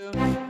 Estamos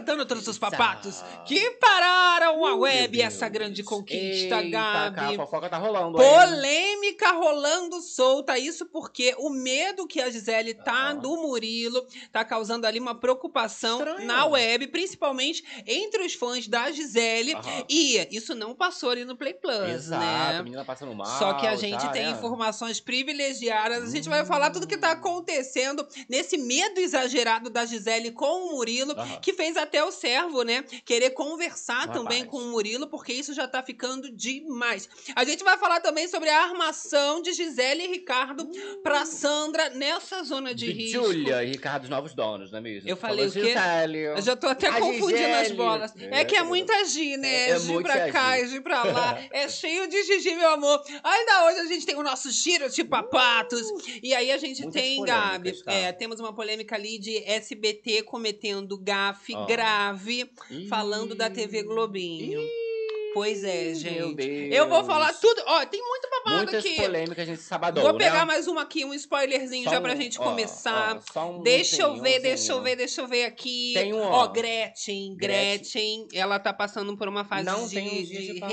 comentando todos os papatos que pararam a Uh, web essa grande conquista, Eita, Gabi. cara, a fofoca tá rolando? Polêmica rolando solta, isso porque o medo que a Gisele tá Aham. do Murilo tá causando ali uma preocupação Estranho. na web, principalmente entre os fãs da Gisele. Aham. E isso não passou ali no Play Plus, Exato, né? a menina passando mal. Só que a gente tá, tem né? informações privilegiadas. A gente vai falar tudo que tá acontecendo nesse medo exagerado da Gisele com o Murilo, Aham. que fez até o servo, né, querer conversar Rapaz. também com o Murilo, porque isso já tá ficando demais. A gente vai falar também sobre a armação de Gisele e Ricardo pra Sandra nessa zona de, De risco. Júlia e Ricardo, os novos donos, não é mesmo? Eu falei Falou o quê? Gisele. Eu já tô até A confundindo as Gisele. bolas. É, É, que é muita Gi, né? É- é Gi muita pra cá, Gi. Gi pra lá. É cheio de Gigi, meu amor. Ainda hoje a gente tem o nosso giro de papatos. E aí a gente Muitas tem, Gabi, tá? é, temos uma polêmica ali de SBT cometendo gafe grave, Ih. falando da TV Globinho. Pois é, gente. Eu vou falar tudo. Ó, tem muito babado Muitas aqui. polêmicas nesse sabadão, Vou pegar né? mais uma aqui, um spoilerzinho Só já um- pra gente ó, começar. ó, só um Deixa eu ver, deixa eu ver, deixa eu ver aqui. Tem um, ó. ó. Gretchen, Gretchen, ela tá passando por uma fase Não de, de de paz.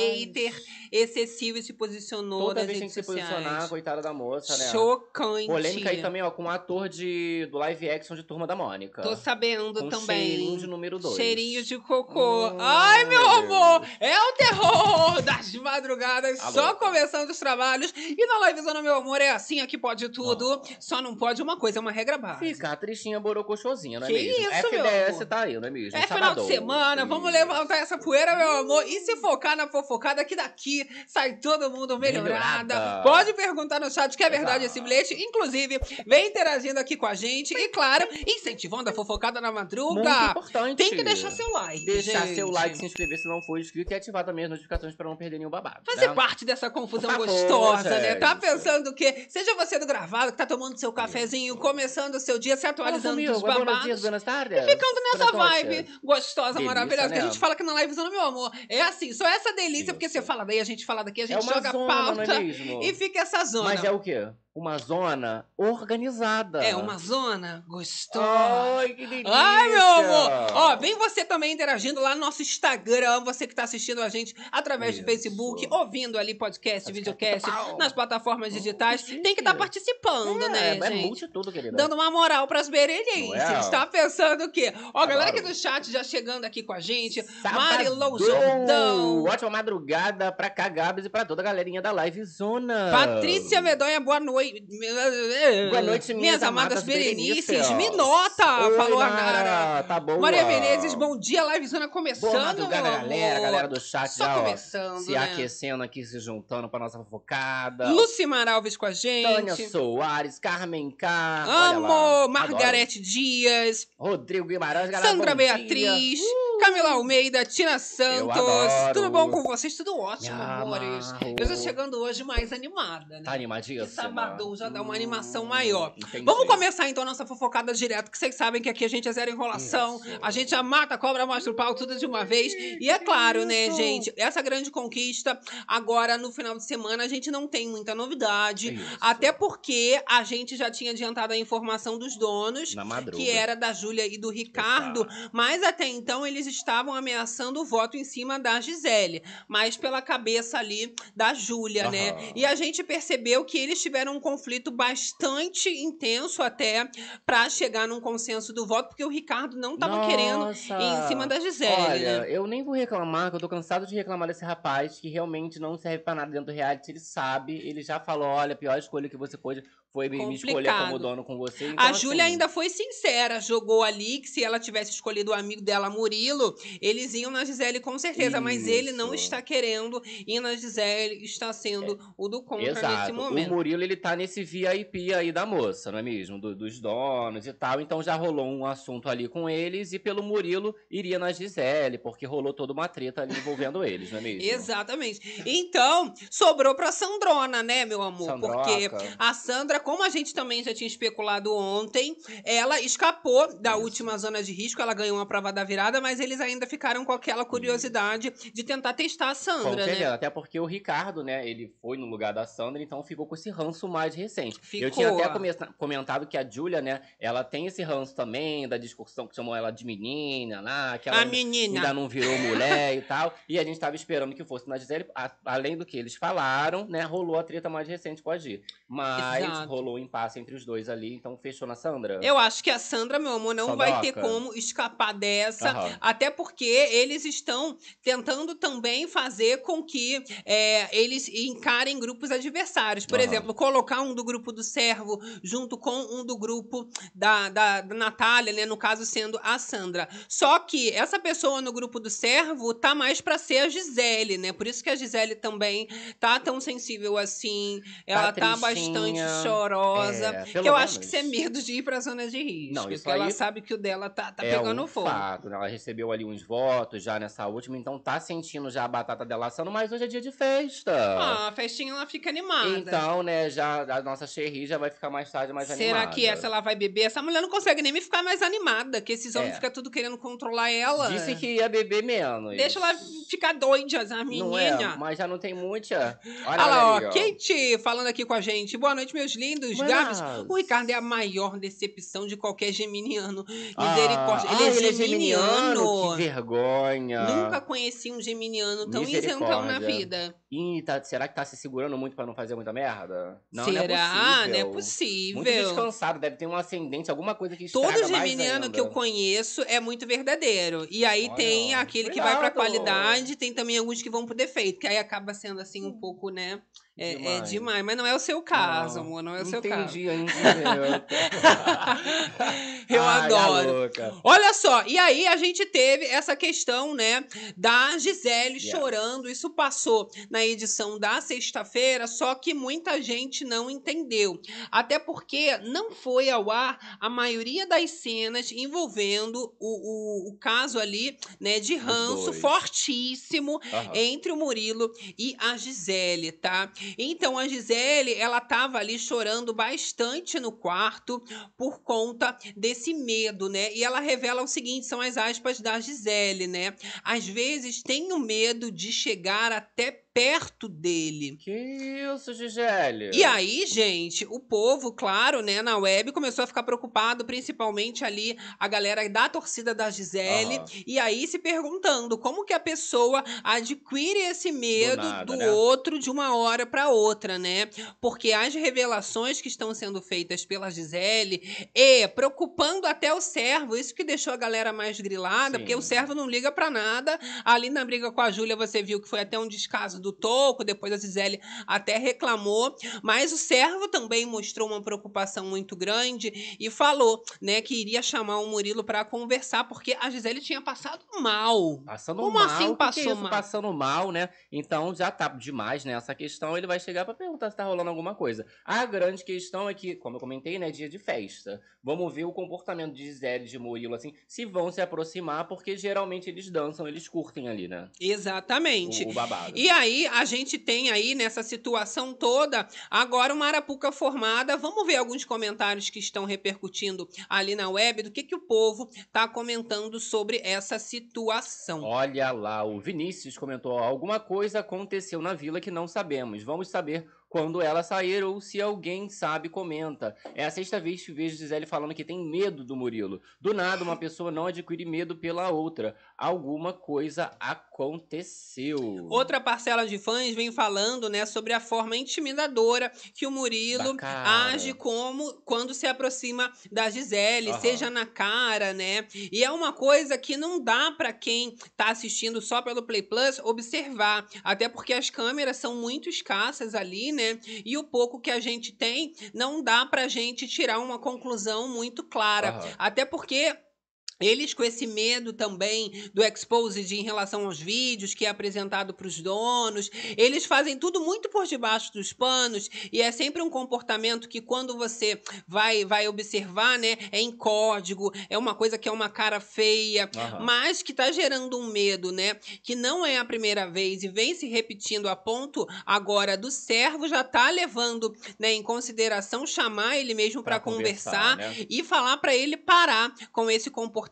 Excessivo e se posicionou Toda nas vez tem redes que se posicionar, sociais. coitada da moça, né? Chocante. Polêmica aí também, ó, com o ator de, do live action de Turma da Mônica. Tô sabendo com também. cheirinho de número dois. Cheirinho de cocô. Hum, Ai, meu meu amor! É o terror das madrugadas, Alô. só começando os trabalhos. E na livezona, meu amor, é assim, aqui pode tudo. Só não pode uma coisa, é uma regra básica. Fica a tristinha borocochosinha, não é Que mesmo? isso, meu FDS amor? tá aí, não é mesmo? É final de semana, vamos Isso. levantar essa poeira, meu amor, e se focar na fofocada, que daqui sai todo mundo melhorada. Melhorada. Pode perguntar no chat que é verdade Exato. esse bilhete. Inclusive, vem interagindo aqui com a gente. E, claro, incentivando a fofocada na Muito madruga. importante. Tem que deixar seu like. Deixar gente. seu like, se inscrever se não for inscrito e ativar também as notificações pra não perder nenhum babado. Fazer né? parte dessa confusão favor, gostosa, né? gente. Tá pensando que, seja você do gravado, que tá tomando seu cafezinho, começando o seu dia, se atualizando comigo, dos buenos babados. dias, buenas tardes. Ficando nessa vibe gostosa, Delícia, maravilhosa. Que a né? gente fala que na livezona, meu amor, é assim, só essa delícia, Isso. porque você fala daí, a gente fala daqui, a É gente uma joga zona, pauta não é e fica essa zona. Mas é o quê? Uma zona organizada. É uma zona gostosa. Ai, que delícia. Ai, meu amor! Ó, vem você também interagindo lá no nosso Instagram, você que tá assistindo a gente através Isso. do Facebook, ouvindo ali podcast, Podcast, videocast, nas plataformas digitais. Tem que estar participando, é, né, é gente? multi tudo, querida. Dando uma moral pras berelhenses. É? Tá pensando o quê? Ó, a galera aqui Adoro. do chat já chegando aqui com a gente. Sabadão. Marilou Jordão. Ótima madrugada pra cá, Gabs, e pra toda a galerinha da Live Zona. Patrícia Medonha, boa noite. Boa noite, minhas, amadas Berenices. Berenices. Me nota, Oi, falou a Nara. Nara. Tá boa. Maria Menezes, bom dia. Livezona começando, Boa madrugada, galera. Galera do chat Só já, ó, começando, se né? aquecendo aqui, se juntando pra nossa fofocada. Lucimar Alves com a gente. Tânia Soares, Carmen K. Amo. Margarete Dias. Rodrigo Guimarães, galera. Sandra bom. Beatriz. Camila Almeida. Tina Santos. Tudo bom com vocês? Tudo ótimo, amores. Eu já chegando hoje mais animada, né? Tá animadíssima? Já dá uma Hum, animação maior. entendi. Vamos começar então a nossa fofocada direto, que vocês sabem que aqui a gente é zero enrolação. Isso. A gente já mata a cobra, mostra o pau, tudo de uma vez. E é claro, né, gente, essa grande conquista, agora no final de semana, a gente não tem muita novidade. Isso. Até porque a gente já tinha adiantado a informação dos donos. Que era da Júlia e do Ricardo, mas até então eles estavam ameaçando o voto em cima da Gisele, mas pela cabeça ali da Júlia, né? Aham. E a gente percebeu que eles tiveram um conflito bastante intenso até pra chegar num consenso do voto, porque o Ricardo não tava querendo ir em cima da Gisele, Olha, né? eu nem vou reclamar, que eu tô cansado de reclamar desse rapaz que realmente não serve pra nada dentro do reality. Ele sabe, ele já falou: olha, a pior escolha que você pôde foi me, escolher como dono com você. Então, A Júlia assim, ainda foi sincera, jogou ali que se ela tivesse escolhido o amigo dela, Murilo, eles iam na Gisele com certeza, mas ele não Isso. está querendo ir na Gisele, está sendo o do contra nesse Exato. momento. O Murilo, ele tá nesse VIP aí da moça, não é mesmo? Do- dos donos e tal. Então já rolou um assunto ali com eles e pelo Murilo iria na Gisele, porque rolou toda uma treta ali envolvendo eles, não é mesmo? Exatamente. Então, sobrou pra Sandrona, né, meu amor? Sandroca. Porque a Sandra como a gente também já tinha especulado ontem, ela escapou da última zona de risco, ela ganhou uma prova da virada, mas eles ainda ficaram com aquela curiosidade de tentar testar a Sandra, né? até porque o Ricardo, né, ele foi no lugar da Sandra, então ficou com esse ranço mais recente. Eu Ficou. tinha até come- comentado que a Julia, né, ela tem esse ranço também da discussão que chamou ela de menina lá, que ela A ainda- menina. ainda não virou mulher e tal. E a gente tava esperando que fosse na Gisele, a- além do que eles falaram, né, rolou a treta mais recente com a Gi. Mas Exato. Rolou um impasse entre os dois ali, então fechou na Sandra. Eu acho que a Sandra, meu amor, não vai ter como escapar dessa. Aham. Até porque eles estão tentando também fazer com que é, eles encarem grupos adversários. Por Aham. exemplo, colocar um do grupo do servo junto com um do grupo da, da, da Natália, né? No caso, sendo a Sandra. Só que essa pessoa no grupo do servo tá mais pra ser a Gisele, né? Por isso que a Gisele também tá tão sensível assim. Ela tá, bastante tristinha. Chorosa. É, que eu acho que menos. isso é medo de ir pra zona de risco. Não, isso porque ela sabe que o dela tá, tá é pegando um fogo. fato, né? Ela recebeu ali uns votos já nessa última, então tá sentindo já a batata dela assando, mas hoje é dia de festa. Ah, a festinha ela fica animada. Então, né, já a nossa Cherry já vai ficar mais tarde mais Será animada. que essa ela vai beber? Essa mulher não consegue nem ficar mais animada, que esses homens É. ficam tudo querendo controlar ela. Disse que ia beber menos. Deixa ela ficar doida, a Não é, menina. mas já não tem muita. Olha, Olha lá, ó, Kate falando aqui com a gente. Boa noite, meus lindos. Buenas. Gabs, o Ricardo é a maior decepção de qualquer geminiano. Ah, Misericórdia. ah, ele é geminiano. Que vergonha. Nunca conheci um geminiano tão isentão na vida. Ih, tá- será que tá se segurando muito pra não fazer muita merda? Não, Será? Não é Não é possível. Muito descansado, deve ter um ascendente, alguma coisa que estraga Todo geminiano que eu conheço é muito verdadeiro. E aí Olha, tem aquele que vai pra cuidado. qualidade, tem também alguns que vão pro defeito, que aí acaba sendo assim um pouco, né? É demais. Demais. É demais. Mas não é o seu caso, Não, amor. Não é o seu caso. Entendi ainda. Eu Ai, adoro. Olha só, e aí a gente teve essa questão, né, da Gisele Yeah. chorando. Isso passou na edição da sexta-feira, só que muita gente não entendeu. Até porque não foi ao ar a maioria das cenas envolvendo o, o, o caso ali, né, de ranço fortíssimo Aham. entre o Murilo e a Gisele, tá? Então a Gisele, ela tava ali chorando bastante no quarto por conta desse medo, né? E ela revela o seguinte, são as aspas da Gisele, né? Às vezes tenho medo de chegar até perto dele. Que isso, Gisele? E aí, gente, o povo, claro, né, na web começou a ficar preocupado, principalmente ali a galera da torcida da Gisele, Aham. e aí se perguntando como que a pessoa adquire esse medo do, nada, né? outro de uma hora para outra, né? Porque as revelações que estão sendo feitas pela Gisele e preocupando até o servo, isso que deixou a galera mais grilada, Sim. porque o servo não liga para nada. Ali na briga com a Júlia, você viu que foi até um descaso do Toco, depois a Gisele até reclamou, mas o servo também mostrou uma preocupação muito grande e falou, né, que iria chamar o Murilo para conversar, porque a Gisele tinha passado mal. Passando Como mal. assim o que que passou é mal? Passando mal, né? Então já tá demais, né? Essa questão, ele vai chegar pra perguntar se tá rolando alguma coisa. A grande questão é que, como eu comentei, né? Dia de festa. Vamos ver o comportamento de Gisele e de Murilo, assim, se vão se aproximar, porque geralmente eles dançam, eles curtem ali, né? Exatamente. O, o babado. E aí, a gente tem aí nessa situação toda, agora uma arapuca formada. Vamos ver alguns comentários que estão repercutindo ali na web do que, que o povo tá comentando sobre essa situação. Olha lá, o Vinícius comentou: alguma coisa aconteceu na vila que não sabemos. Vamos saber quando ela sair ou se alguém sabe, comenta. É a sexta vez que vejo Gisele falando que tem medo do Murilo. Do nada, uma pessoa não adquire medo pela outra. Alguma coisa aconteceu. Outra parcela de fãs vem falando, né, sobre a forma intimidadora que o Murilo age como quando se aproxima da Gisele, Aham. seja na cara, né? E é uma coisa que não dá pra quem tá assistindo só pelo Play Plus observar, até porque as câmeras são muito escassas ali, né? E o pouco que a gente tem não dá pra gente tirar uma conclusão muito clara. Aham. Até porque Eles com esse medo também do exposed em relação aos vídeos que é apresentado para os donos, eles fazem tudo muito por debaixo dos panos e é sempre um comportamento que quando você vai vai observar, né, é em código, é uma coisa que é uma cara feia, Aham. mas que está gerando um medo, né, que não é a primeira vez e vem se repetindo a ponto agora do servo já tá levando, né, em consideração chamar ele mesmo para conversar, né? e falar para ele parar com esse comportamento,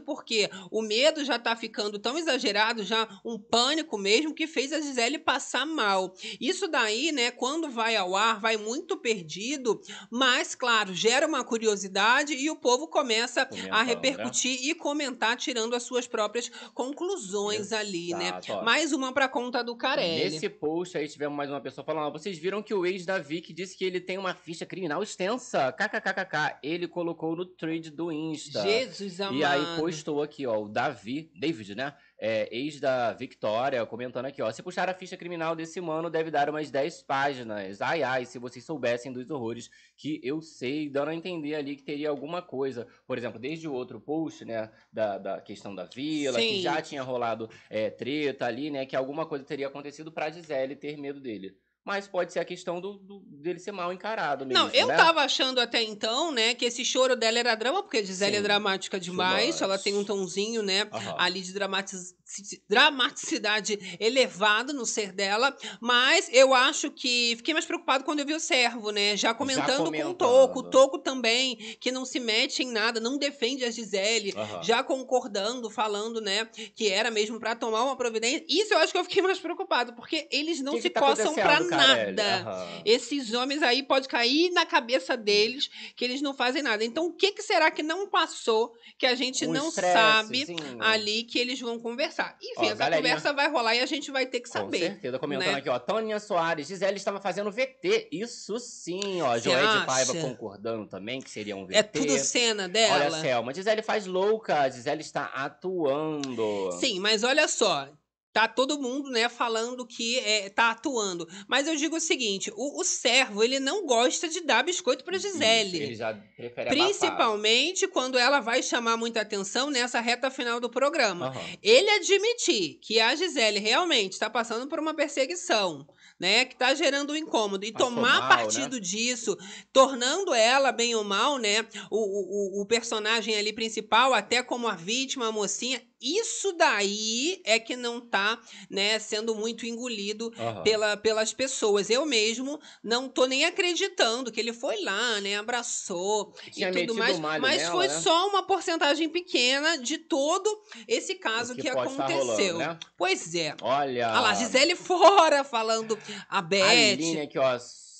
porque o medo já tá ficando tão exagerado, já um pânico mesmo, que fez a Gisele passar mal. Isso daí, né, quando vai ao ar, vai muito perdido, mas, claro, gera uma curiosidade e o povo começa a né? repercutir e comentar, tirando as suas próprias conclusões ali, né? Exato, ó. Mais uma pra conta do Carelli. Nesse post aí tivemos mais uma pessoa falando, vocês viram que o ex da Vicky disse que ele tem uma ficha criminal extensa, kkkk, ele colocou no thread do Insta. Jesus amado. E aí postou aqui, ó, o Davi, David, né? É, ex da Victoria, comentando aqui, ó. Se puxar a ficha criminal desse mano, deve dar umas 10 páginas. Ai, ai, se vocês soubessem dos horrores que eu sei, dando a entender ali que teria alguma coisa. Por exemplo, desde o outro post, né? Da, da questão da vila, Sim. que já tinha rolado é, treta ali, né? Que alguma coisa teria acontecido pra Gisele ter medo dele. Mas pode ser a questão do, do- dele ser mal encarado mesmo. Não, eu né? tava achando até então, né, que esse choro dela era drama, porque a Gisele é Sim, dramática demais, ela tem um tonzinho, né, ali de dramatiz- dramaticidade elevado no ser dela, mas eu acho que fiquei mais preocupado quando eu vi o servo, né, já comentando, com o comentando. Toco, o Toco também, que não se mete em nada, não defende a Gisele, Aham. já concordando, falando, né, que era mesmo pra tomar uma providência. Isso eu acho que eu fiquei mais preocupado, porque eles não Que se que tá coçam Carelli? nada. Aham. Esses homens aí pode cair na cabeça deles que eles não fazem nada. Então, o que, que será que não passou que a gente Um não sabe ali que eles vão conversar? Enfim, Ó, essa galerinha- conversa vai rolar e a gente vai ter que Com saber. certeza, comentando né? aqui, ó. Tânia Soares, Gisele estava fazendo VT. Isso sim, ó. Joé de Paiva concordando também que seria um VT. É tudo cena dela. Olha, Selma, Gisele faz louca. Gisele está atuando. Sim, mas olha só. Tá todo mundo, né, falando que é, tá atuando. Mas eu digo o seguinte: o, o servo, ele não gosta de dar biscoito pra Isso, Gisele. Ele já prefere abafar. Principalmente quando ela vai chamar muita atenção nessa reta final do programa. Aham. ele admitir que a Gisele realmente está passando por uma perseguição, né? Que está gerando um incômodo. E Passou tomar mal, partido né? disso, tornando ela, bem ou mal, né? O, o, o personagem ali principal, até como a vítima, a mocinha. Isso daí é que não tá, né, sendo muito engolido Aham. pela, pelas pessoas. Eu mesmo não tô nem acreditando que ele foi lá, né? Abraçou Tinha e tudo mais. Mas nela, foi né? só uma porcentagem pequena de todo esse caso que, pode estar aconteceu. rolando, né? Pois é. Olha. Olha lá, Gisele fora falando a A Beth. Aline aqui, ó.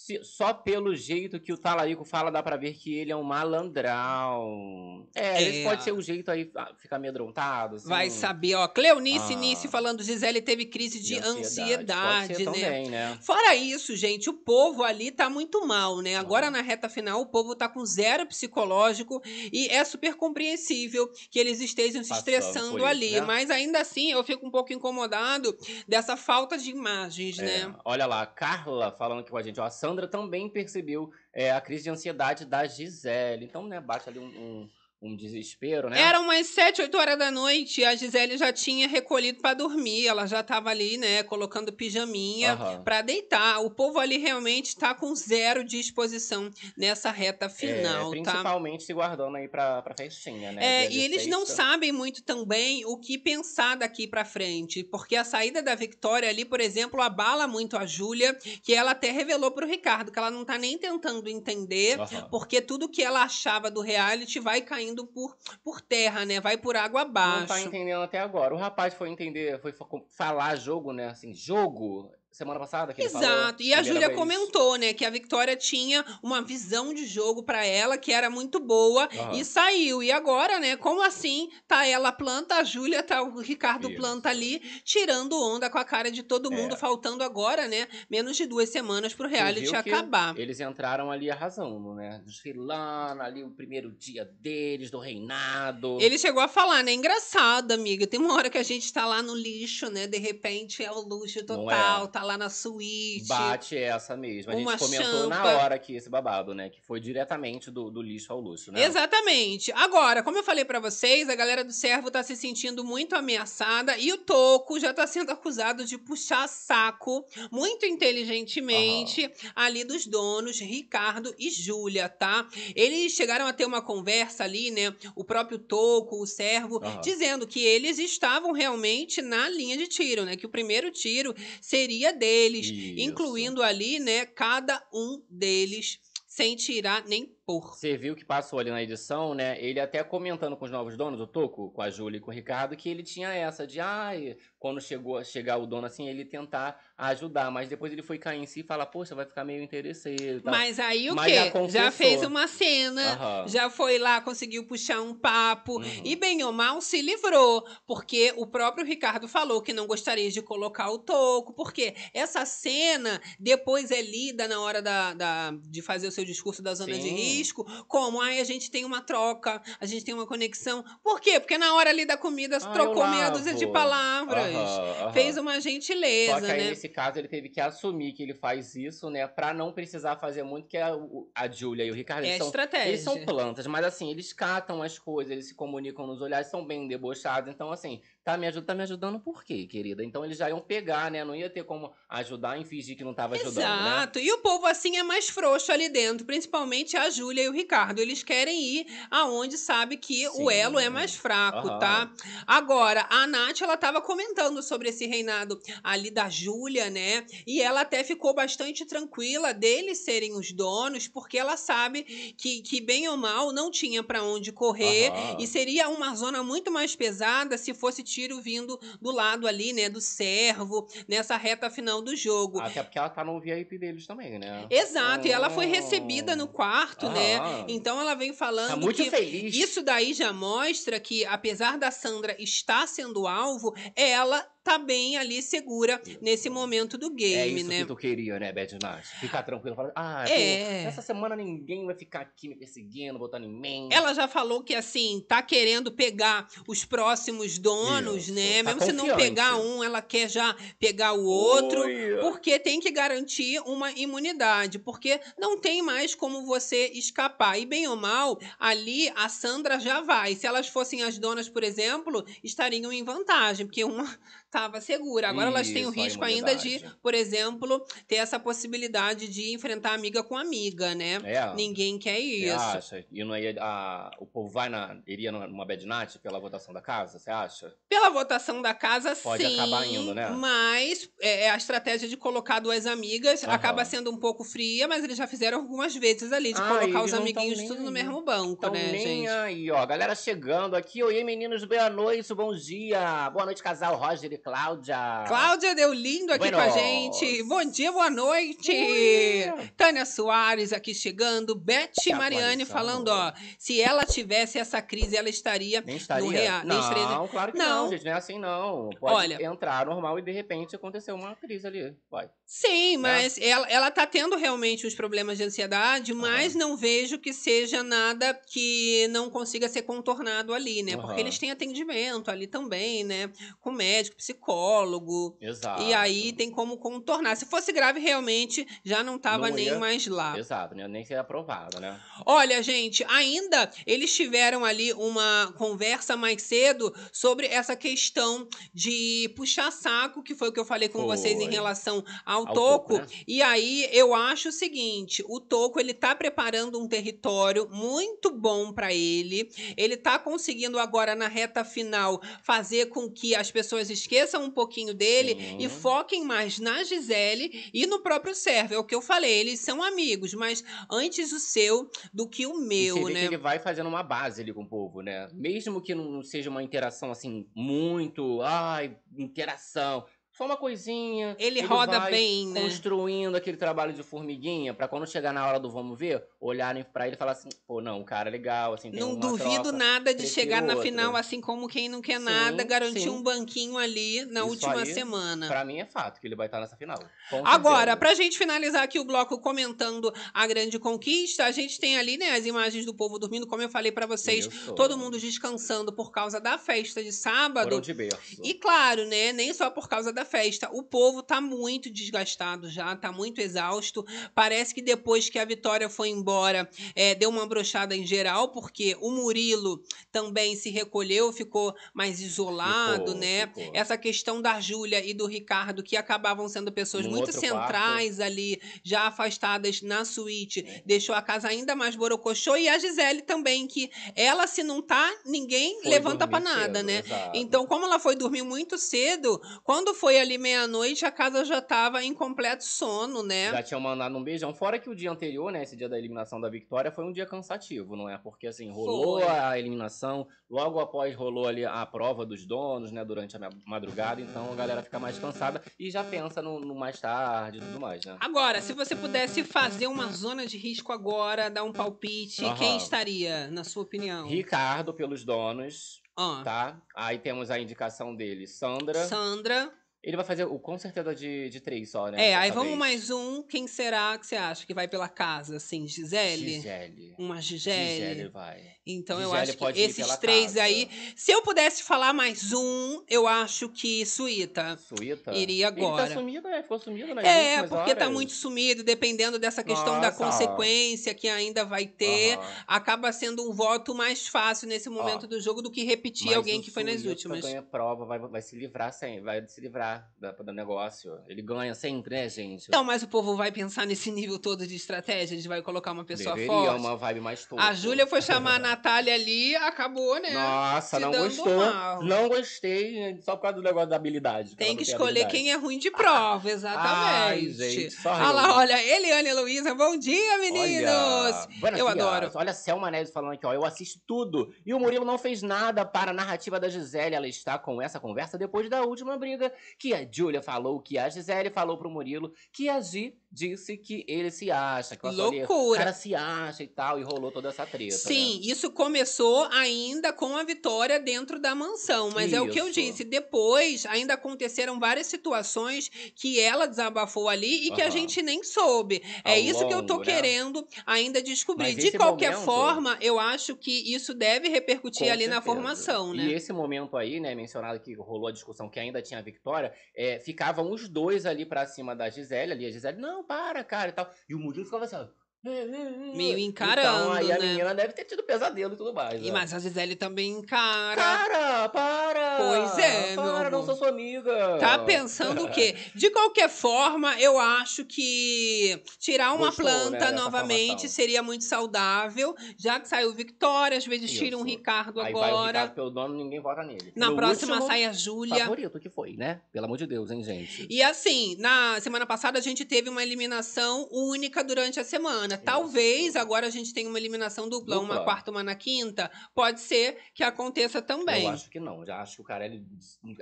Se- só pelo jeito que o Talarico fala, dá pra ver que ele é um malandrão. É, É. pode ser um jeito aí, ah, ficar amedrontado. Assim, Vai saber, ó. Cleonice Ah. Nice falando Gisele teve crise de, ansiedade, Pode ser né? também, né? Fora isso, gente, o povo ali tá muito mal, né? Agora Ah. na reta final, o povo tá com zero psicológico e é super compreensível que eles estejam se Passando estressando isso, ali. né? Mas ainda assim, eu fico um pouco incomodado dessa falta de imagens, É, né? Olha lá, Carla falando aqui com a gente. Ó, a Sandra também percebeu é, a crise de ansiedade da Gisele. Então, né, bate ali um, um, um desespero, né? Eram umas 7, 8 horas da noite a Gisele já tinha recolhido pra dormir. Ela já tava ali, né, colocando pijaminha. Aham. Pra deitar. O povo ali realmente tá com zero disposição nessa reta final, é, tá? principalmente se guardando aí pra, pra festinha, né? É, e eles não 16, sabem muito também o que pensar daqui pra frente, porque a saída da Victoria ali, por exemplo, abala muito a Júlia, que ela até revelou pro Ricardo que ela não tá nem tentando entender, Aham. porque tudo que ela achava do reality vai caindo por, por terra, né? Vai por água Não abaixo. tá entendendo até agora. O rapaz foi entender, foi fa- falar jogo, né? Assim, jogo, semana passada que. Exato. E a Júlia comentou, né, que a Victoria tinha uma visão de jogo pra ela que era muito boa Aham. e saiu. E agora, né, como assim? Tá ela planta, a Júlia tá o Ricardo Isso. planta ali, tirando onda com a cara de todo mundo, É. faltando agora, né, menos de duas semanas pro reality acabar. Eles entraram ali arrasando, né? Desfilando ali o primeiro dia deles, do reinado. Ele chegou a falar, né? Engraçado, amiga. Tem uma hora que a gente tá lá no lixo, né? De repente é o luxo Não total, é? tá lá na suíte. Bate essa mesmo. A gente comentou na champa. hora aqui esse babado, né? Que foi diretamente do, do lixo ao luxo, né? Exatamente. Agora, como eu falei pra vocês, a galera do servo tá se sentindo muito ameaçada e o Toco já tá sendo acusado de puxar saco muito inteligentemente ali dos donos Ricardo e Júlia, tá? Eles chegaram a ter uma conversa ali, né? O próprio Toco, o servo, Aham. dizendo que eles estavam realmente na linha de tiro, né? Que o primeiro tiro seria deles, Isso. incluindo ali, né, cada um deles sem tirar nem pôr. Você viu que passou ali na edição, né? Ele até comentando com os novos donos, o Toco, com a Júlia e com o Ricardo, que ele tinha essa de, ai, quando chegou chegar o dono assim, ele tentar ajudar. Mas depois ele foi cair em si e falar, poxa, vai ficar meio interesseiro tal. Mas aí o Mas já quê? confessou. Já fez uma cena, Aham. já foi lá, conseguiu puxar um papo. Uhum. E bem ou mal se livrou, porque o próprio Ricardo falou que não gostaria de colocar o toco, porque essa cena depois é lida na hora da, da- de fazer o seu discurso da zona de Sim. Risco, como ai, a gente tem uma troca, a gente tem uma conexão. Por quê? Porque na hora ali da comida Ah, trocou meia dúzia de palavras. Aham, aham. Fez uma Só gentileza, que aí, né? nesse caso, ele teve que assumir que ele faz isso, né? Pra não precisar fazer muito, que a, o- a Júlia e o Ricardo, É eles são estratégia. Eles são plantas, mas assim, eles catam as coisas, eles se comunicam nos olhares, são bem debochados. Então, assim, tá me, ajud tá me ajudando por quê, querida? Então eles já iam pegar, né? Não ia ter como ajudar e fingir que não tava ajudando, né? Exato. E o povo assim é mais frouxo ali dentro, principalmente a Júlia e o Ricardo. Eles querem ir aonde sabe que o Sim. elo é mais fraco, Aham. tá? Agora, a Nath, ela tava comentando sobre esse reinado ali da Júlia, né? E ela até ficou bastante tranquila deles serem os donos, porque ela sabe que, que bem ou mal não tinha pra onde correr Aham. e seria uma zona muito mais pesada se fosse tiro vindo do lado ali, né, do servo, nessa reta final do jogo. Até porque ela tá no VIP deles também, né? Exato, e ela foi Oh. recebida no quarto, né? Aham. Então ela vem falando Tá muito que feliz. isso daí já mostra que, apesar da Sandra estar sendo alvo, ela tá bem ali segura nesse momento do É game, isso né? que tu queria, né, Bad Nath? Ficar tranquilo. Falar, ah, pô, É. essa semana ninguém vai ficar aqui me perseguindo, botando em mim. Ela já falou que, assim, tá querendo pegar os próximos donos, Isso, né? tá Mesmo se não pegar um, ela quer já pegar o outro. Oi. Porque tem que garantir uma imunidade, porque não tem mais como você escapar. E bem ou mal, ali a Sandra já vai. Se elas fossem as donas, por exemplo, estariam em vantagem, porque uma estava segura. Agora elas têm o Isso, risco ainda de, por exemplo, ter essa possibilidade de enfrentar amiga com amiga, né? É. Ninguém quer Você isso. acha? E não ia, a, o povo vai na, iria numa Bad Night pela votação da casa, você acha? Pela votação da casa, Pode sim. acabar indo, né? Mas é, é a estratégia de colocar duas amigas Aham. acaba sendo um pouco fria, mas eles já fizeram algumas vezes ali, de Ah, colocar os tão amiguinhos tudo no mesmo banco, Então né, nem gente? aí, ó. Galera chegando aqui. Oi, meninos, boa noite, bom dia. Boa noite, casal Roger e Cláudia. Cláudia deu lindo aqui com a Buenos. gente. Bom dia, boa noite. Oi. Tânia Soares aqui chegando. Beth Que Mariane atualização. falando, ó. Se ela tivesse essa crise, ela estaria Nem estaria. rea- nem não, estaria- claro que não. Não. gente. Não é assim, não. Pode Olha- entrar normal e de repente aconteceu uma crise ali. Vai. Sim, Né? mas ela, ela tá tendo realmente os problemas de ansiedade, mas não vejo que seja nada que não consiga ser contornado ali, né? Porque Aham. eles têm atendimento ali também, né? Com médico, psicólogo. Exato. E aí tem como contornar. Se fosse grave, realmente já não tava Não nem ia- mais lá. Exato, né? nem ser aprovado, né? Olha, gente, ainda eles tiveram ali uma conversa mais cedo sobre essa questão de puxar saco, que foi o que eu falei com vocês em Foi. relação ao, Ao toco. toco, né? E aí eu acho o seguinte, o toco ele tá preparando um território muito bom para ele. Ele tá conseguindo agora na reta final fazer com que as pessoas esqueçam um pouquinho dele e foquem mais na Gisele e no próprio Sérvio. É o que eu falei, eles são amigos, mas antes o seu do que o E meu, você vê né? que ele vai fazendo uma base ali com o povo, né? Mesmo que não seja uma interação assim, muito. Ai, interação. Só uma coisinha. Ele roda vai bem, né? Construindo aquele trabalho de formiguinha, pra quando chegar na hora do vamos ver, olharem pra ele e falar assim: pô, não, o cara é legal, assim, tem Não duvido troca. nada de chegar na outro. final, assim como quem não quer Sim, nada, garantir sim. um banquinho ali na Isso última aí, semana. Pra mim é fato que ele vai estar nessa final. Agora, pra gente finalizar aqui o bloco comentando a grande conquista, a gente tem ali, né, as imagens do povo dormindo, como eu falei pra vocês, Isso. todo mundo descansando por causa da festa de sábado. Foram de berço. E claro, né, nem só por causa da festa. O povo tá muito desgastado já, tá muito exausto. Parece que depois que a Vitória foi embora, é, deu uma brochada em geral, porque o Murilo também se recolheu, ficou mais isolado, Ficou, né? ficou. Essa questão da Júlia e do Ricardo, que acabavam sendo pessoas Num muito centrais ali, já afastadas na suíte, É. deixou a casa ainda mais borocochô. E a Gisele também, que ela, se não tá, ninguém Foi levanta pra nada, cedo, né? exato. Então, como ela foi dormir muito cedo, quando foi ali meia-noite, a casa já tava em completo sono, né? Já tinham mandado um beijão. Fora que o dia anterior, né? Esse dia da eliminação da Vitória, foi um dia cansativo, não é? Porque assim, rolou Foi. a eliminação, logo após rolou ali a prova dos donos, né? Durante a ma- madrugada, então a galera fica mais cansada e já pensa no, no mais tarde e tudo mais, né? Agora, se você pudesse fazer uma zona de risco agora, dar um palpite, Aham. quem estaria, na sua opinião? Ricardo pelos donos, tá? Aí temos a indicação dele, Sandra. Sandra. Ele vai fazer o com certeza de, de três só, né? É, aí vamos vez. mais um. Quem será que você acha que vai pela casa, assim? Gisele? Gisele. Uma Gisele. Gisele vai. Então eu Gisele acho que esses três casa. aí. Se eu pudesse falar mais um, eu acho que Suíta. Suíta? Iria agora. Ele tá sumido, né? Ficou sumido nas É, porque tá horas. muito sumido, dependendo dessa questão da Nossa. consequência que ainda vai ter. Aham. Acaba sendo um voto mais fácil nesse momento do jogo do que repetir Mas alguém que foi nas últimas. ganha prova, vai, vai se livrar sempre, vai se livrar da, do negócio. Ele ganha sempre, né, gente? Então, mas o povo vai pensar nesse nível todo de estratégia, a gente vai colocar uma pessoa Deveria forte. uma vibe mais toda. A Júlia foi chamar a Natália ali, acabou, né? Nossa, não gostou. mal. Não gostei, só por causa do negócio da habilidade. Tem que escolher habilidade. quem é ruim de prova, exatamente. Ai, gente, só Olha lá, olha, Eliane e Heloísa, bom dia, meninos! Olha, Eu adoro. Olha a Selma Neves falando aqui, ó. Eu assisto tudo. E o Murilo não fez nada para a narrativa da Gisele. Ela está com essa conversa depois da última briga. Que a Júlia falou, que a Gisele falou pro Murilo, que a Gi disse que ele se acha. Que ali, o Loucura. cara se acha e tal. E rolou toda essa treta. Sim, Né? isso começou ainda com a vitória dentro da mansão. Mas é o que eu Isso. disse. Depois, ainda aconteceram várias situações que ela desabafou ali e que a gente nem soube. Ao é isso que eu tô longo, né? querendo ainda descobrir. De qualquer momento- forma, eu acho que isso deve repercutir Com ali na certeza. formação, né? E esse momento aí, né, mencionado que rolou a discussão que ainda tinha a Vitória, é, ficavam os dois ali pra cima da Gisele, ali a Gisele, não, para, cara, e tal. E o Murilo ficava assim, ó. Meio Então encarando, aí a né? menina deve ter tido pesadelo e tudo mais. E, né? mas a Gisele também encara. Cara, para! Pois é, meu Para, não amor. sou sua amiga. Tá pensando o quê? De qualquer forma, eu acho que tirar uma Gostou, né, planta dessa novamente seria muito saudável, já que saiu Vitória, às vezes tira um Isso. Ricardo Aí vai o agora. Ricardo pelo dono, ninguém vota nele. Na No próxima sai a Júlia. favorito que foi, né? Pelo amor de Deus, hein, gente? E assim, na semana passada a gente teve uma eliminação única durante a semana. Talvez agora a gente tenha uma eliminação dupla, uma Dupla. quarta, uma na quinta. Pode ser que aconteça também. Eu acho que não. Já acho que o cara ele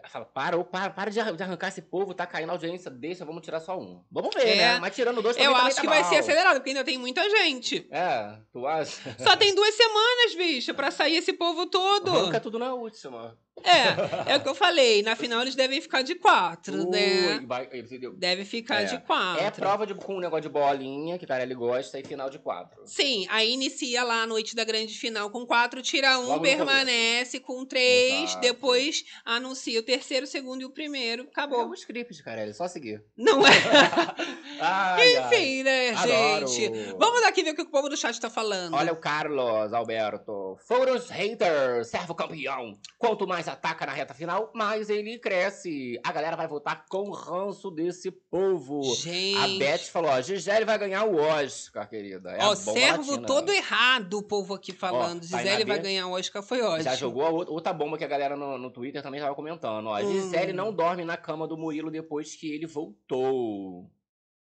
fala: para, para, para de arran- de arrancar esse povo, tá caindo a audiência, deixa, vamos tirar só um. Vamos ver, É. né? Mas tirando dois Eu também acho tá que vai mal. ser acelerado, porque ainda tem muita gente. É, tu acha? Só tem duas semanas, bicha, pra sair esse povo todo. Arranca tudo na última. É, é o que eu falei. Na final eles devem ficar de quatro, né? Ui, vai- entendeu? Deve ficar É. de quatro. É prova de, com um negócio de bolinha, que o ele gosta, e final de quatro. Sim, aí inicia lá a noite da grande final com quatro, tira um, Logo permanece com três, Exato. depois anuncia o terceiro, o segundo e o primeiro. É Acabou. o script, cara, é só seguir. Não é? Ai, ai. Enfim, né, Adoro. gente? Vamos aqui ver o que o povo do chat tá falando. Olha o Carlos Alberto. Foram os haters, servo campeão. Quanto mais ataca na reta final, mais ele cresce. A galera vai votar com ranço desse povo. Gente. A Beth falou, ó, Gisele vai ganhar o Oscar, querida. É Ó, servo latina. todo errado o povo aqui falando. Ó, Tainá Gisele vai ganhar o Oscar, foi ótimo. Já jogou outra bomba que a galera no, no Twitter também tava comentando. Ó, Hum. Gisele não dorme na cama do Murilo depois que ele voltou.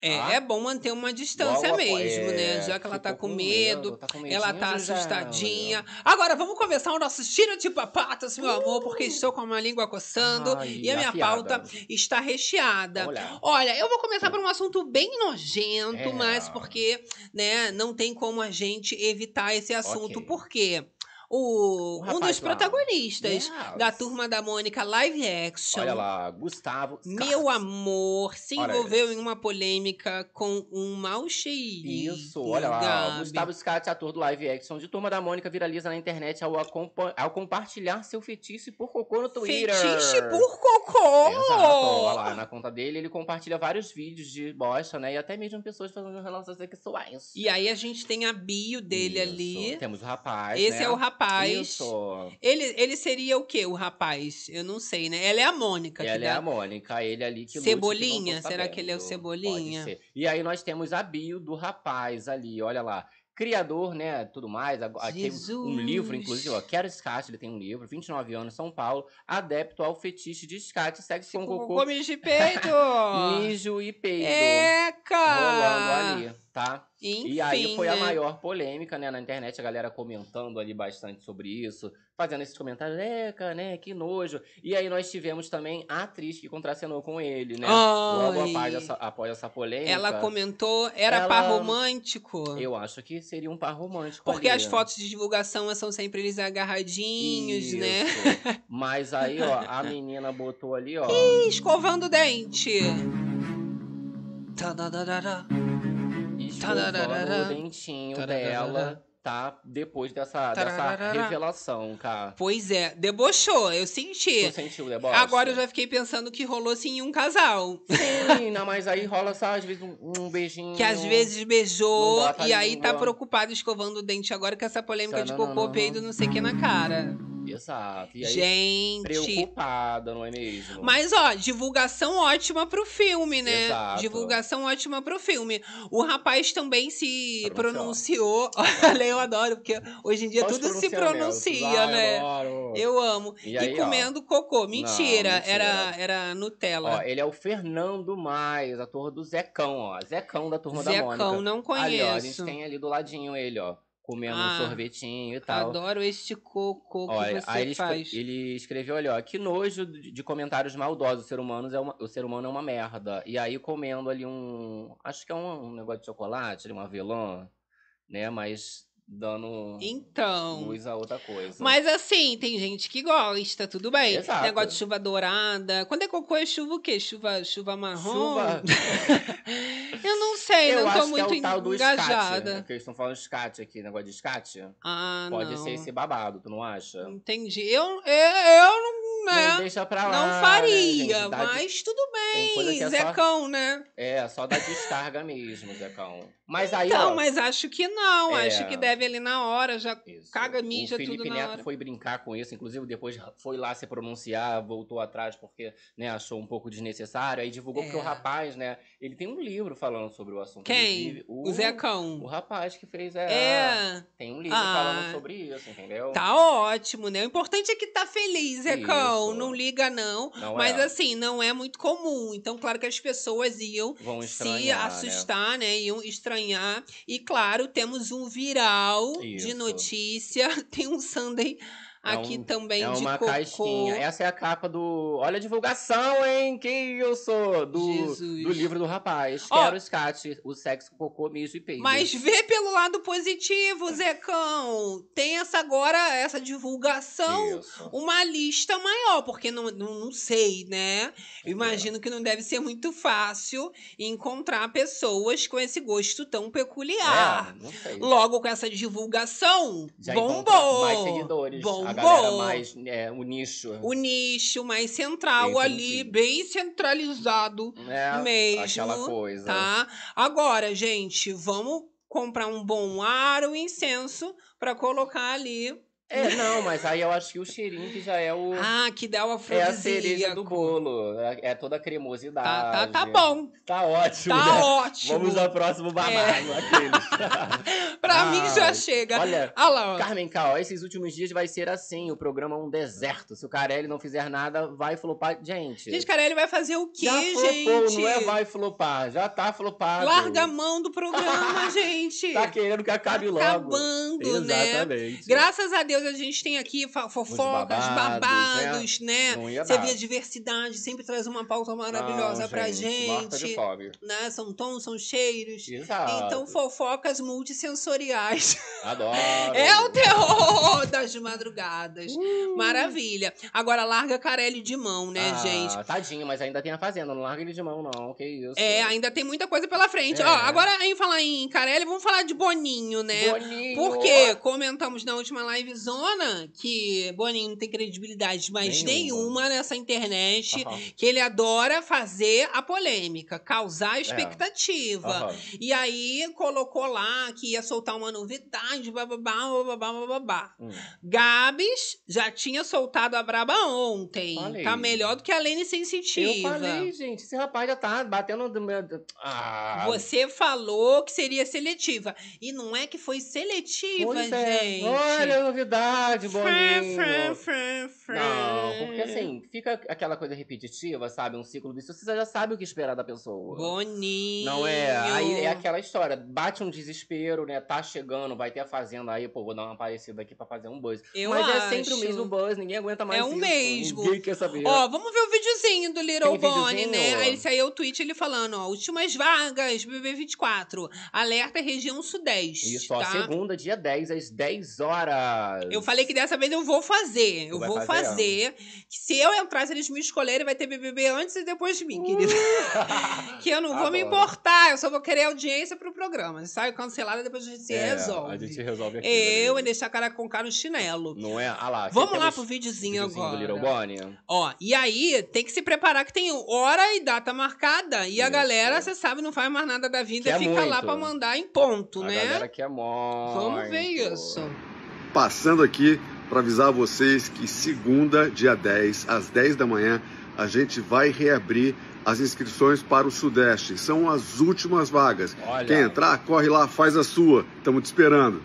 É, Tá? é bom manter uma distância mesmo, né? é, Já que ela tá ficou com medo, tá com ela tá já, assustadinha. olha. Agora, vamos começar o nosso tiro de papatas, meu amor, porque estou com a língua coçando Ai, e a minha afiada. pauta está recheada. Lá. Olha, eu vou começar por um assunto bem nojento, É. mas porque, né, não tem como a gente evitar esse assunto. Ok. Por quê? O, um dos lá. protagonistas Yes. da Turma da Mônica Live Action. Olha lá, Gustavo. Meu amor, se envolveu em uma polêmica com um mau cheirinho. Isso, olha lá. Gustavo Scott, ator do live action de Turma da Mônica, viraliza na internet ao, ao compartilhar seu fetiche por cocô no Twitter. Fetiche por cocô! Exato, olha lá, na conta dele ele compartilha vários vídeos de bosta, né? E até mesmo pessoas fazendo relações sexuais. E aí a gente tem a bio dele Isso. ali. Temos o rapaz, Esse né? é o rapaz. Isso. Ele, ele seria o quê, o rapaz? Eu não sei, né? Ela é a Mônica. que Ela é a Mônica, ele ali que lute, Cebolinha? que não tô Será que ele é o. Cebolinha? E aí nós temos a bio do rapaz ali, olha lá. Criador, né, tudo mais. Tem um Jesus. livro, inclusive, ó. Quero Scott, ele tem um livro, 29 anos, São Paulo, adepto ao fetiche de Scott, sexo com cocô, Cocô mijo de peito! mijo e peido. Eca! Rolando ali, tá? Enfim, E aí foi a né? maior polêmica, né, na internet, a galera comentando ali bastante sobre isso, fazendo esses comentários, eca, né, que nojo. E aí nós tivemos também a atriz que contracenou com ele, né? Logo Ai. após essa, após essa polêmica. Ela comentou, era Ela- par romântico. Eu acho que seria um par romântico Porque ali. as fotos de divulgação são sempre eles agarradinhos, né? Isso. Mas aí, ó, a menina botou ali, ó. Escovando o dente. Tadadadada. Escovando o dentinho dela, tá? Depois dessa, dessa revelação, cara. Pois é, debochou, eu senti. Tu sentiu o deboche? Agora eu já fiquei pensando que rolou sim um casal. Sim, não, mas aí rola só, às vezes, um, um beijinho. Que às vezes beijou Não e aí tá preocupado escovando o dente agora com essa polêmica de cocô, peido, não sei o que na cara. Exato. E aí, Gente. preocupada, não é mesmo? Mas, ó, divulgação ótima pro filme, né? Exato. Divulgação ótima pro filme. O rapaz também se Pronunciou. Olha, eu adoro, porque hoje em dia Só os tudo se pronuncia, Ai, né? adoro. Eu amo. E E, aí, ó. comendo cocô. Mentira, mentira. Era, era Nutella. Ó, ele é o Fernando Mais, ator do Zecão, ó. Zecão da Turma da Mônica. Zecão, não Ali, ó, a gente conheço. tem ali do ladinho ele, ó. Comendo Ah, um sorvetinho e tal. Adoro este cocô que Olha, você aí ele, faz. ele escreveu, olha, ó, que nojo de de comentários maldosos. O ser humano é uma, o ser humano é uma merda. E aí comendo ali um, acho que é um, um negócio de chocolate, ali, um avelã, né? Mas dando Então. luz a outra coisa. Mas assim, tem gente que gosta, tudo bem. Exato. Negócio de chuva dourada. Quando é cocô, é chuva o quê? Chuva, chuva marrom? Chuva. Eu não sei, Eu não acho tô muito que é o tal do engajada. Scat, que eles estão falando scat aqui, negócio de scat. Ah, Pode não. ser esse babado, tu não acha? Entendi. Eu, eu, eu não, Não né? deixa pra lá. Não né, faria, gente? Dá de- mas tudo bem. é só, Zecão, né? é, só da descarga mesmo, Zecão. Mas aí, ó. mas acho que não. É. Acho que deve ali na hora já. Isso. caga, mija, o Felipe tudo Neto foi brincar com isso, inclusive depois foi lá se pronunciar, voltou atrás porque né, achou um pouco desnecessário, aí divulgou porque É. o rapaz, né, ele tem um livro falando sobre o assunto. Quem? inclusive, O Zecão. O rapaz que fez é, É. tem um livro Ah. falando sobre isso, entendeu? Tá ótimo, né? O importante é que tá feliz, Zecão. Isso. Não liga, não. Não Mas é. assim, não é muito comum. Então, claro que as pessoas iam Vão se né? assustar, né? Iam estranhar. E claro, temos um viral de Isso. notícia. Tem um Sunday É aqui um- também É de uma cocô. caixinha. Essa é a capa do. Olha a divulgação, hein? Quem eu sou? Do, Jesus. do livro do rapaz. Ó. Quero Scat, o sexo, cocô, mijo e peido. Mas vê pelo lado positivo, Zecão. Tem essa agora, essa divulgação. Isso. Uma lista maior, porque não, não, não sei, né? Eu É. imagino que não deve ser muito fácil encontrar pessoas com esse gosto tão peculiar. É. Logo com essa divulgação, Já bombou. mais seguidores. Bombou. Galera mais. É, o nicho. O nicho mais central Entendi. ali, bem centralizado, é, mesmo, Aquela coisa. tá? Agora, gente, vamos comprar um bom ar, um incenso pra colocar ali. É, não, mas aí eu acho que o cheirinho que já é o. Ah, que dá o é a cereja do bolo. É, é toda a Tá, cremosidade. tá, tá bom. Tá ótimo. Tá né? ótimo. É. Vamos ao próximo babado, aqueles. Pra mim já chega. Olha, Olha lá, ó. Carmen Cal, esses últimos dias vai ser assim, o programa é um deserto. Se o Carelli não fizer nada, vai flopar. Gente, Gente, Carelli vai fazer o quê, já flopou, gente? não é vai flopar, já tá flopado. Larga a mão do programa, gente. Tá querendo que acabe logo. Acabando, né? Exatamente. Graças a Deus, a gente tem aqui fofocas, babados, babados, né? Não ia Você vê a diversidade, sempre traz uma pauta maravilhosa Não, pra gente. fome. Né? São tons, são cheiros. Exato. Então, fofocas multissensoriais. Adoro. É o terror das madrugadas. Uh. Maravilha. Agora, larga Carelli de mão, né, ah, gente? Tadinho, mas ainda tem a fazenda. Não larga ele de mão, não. Que isso. É, ainda tem muita coisa pela frente. É. Ó, agora, em falar em Carelli, vamos falar de Boninho, né? Boninho. Porque comentamos na última live zona que Boninho não tem credibilidade mais Nenhuma. nenhuma nessa internet. Que ele adora fazer a polêmica, causar É. expectativa. E aí colocou lá que ia soltar uma novidade, bababá, bababá, bababá. Hum. Gabs já tinha soltado a braba ontem. Falei. Tá melhor do que a Lene Eu Sensitiva. falei, gente, esse rapaz já tá batendo. Ah, Você falou que seria seletiva. E não é que foi seletiva, pois é. gente. Olha a novidade, Fã, Boninho. Não, porque assim, fica aquela coisa repetitiva, sabe? Um ciclo disso. Você já sabe o que esperar da pessoa. Boninho. Não é? Aí é aquela história, bate um desespero, né? Tá chegando, vai ter a fazenda aí, pô, vou dar uma aparecida aqui pra fazer um buzz. Eu Mas acho. é sempre o mesmo buzz, ninguém aguenta mais É o isso. mesmo. Ninguém quer saber. Ó, vamos ver o videozinho do Little Bonnie, né? Aí saiu o tweet ele falando, ó, últimas vagas, BB24. Alerta região sudeste, Isso, ó, tá? segunda, dia 10, às 10 horas. Eu falei que dessa vez eu vou fazer. Eu vou fazer? fazer. Se eu entrar, se eles me escolherem, vai ter BBB antes e depois de mim, querido. que eu não vou me Uh! Adoro. importar. Eu só vou querer audiência pro programa. Sai cancelada, depois a gente se É, resolve. A gente resolve aqui. Eu e deixar a cara com cara no chinelo. Não é? Ah lá. Vamos lá pro videozinho, videozinho agora. do Little Bonnie. Ó, e aí tem que se preparar que tem hora e data marcada. E a Isso. galera, você sabe, não faz mais nada da vida, Quer fica lá muito. pra mandar em ponto, A né? galera quer muito. Vamos ver isso. Passando aqui para avisar vocês que segunda, dia 10, às 10 da manhã, a gente vai reabrir as inscrições para o Sudeste. São as últimas vagas. Olha. Quem entrar, corre lá, faz a sua. Estamos te esperando.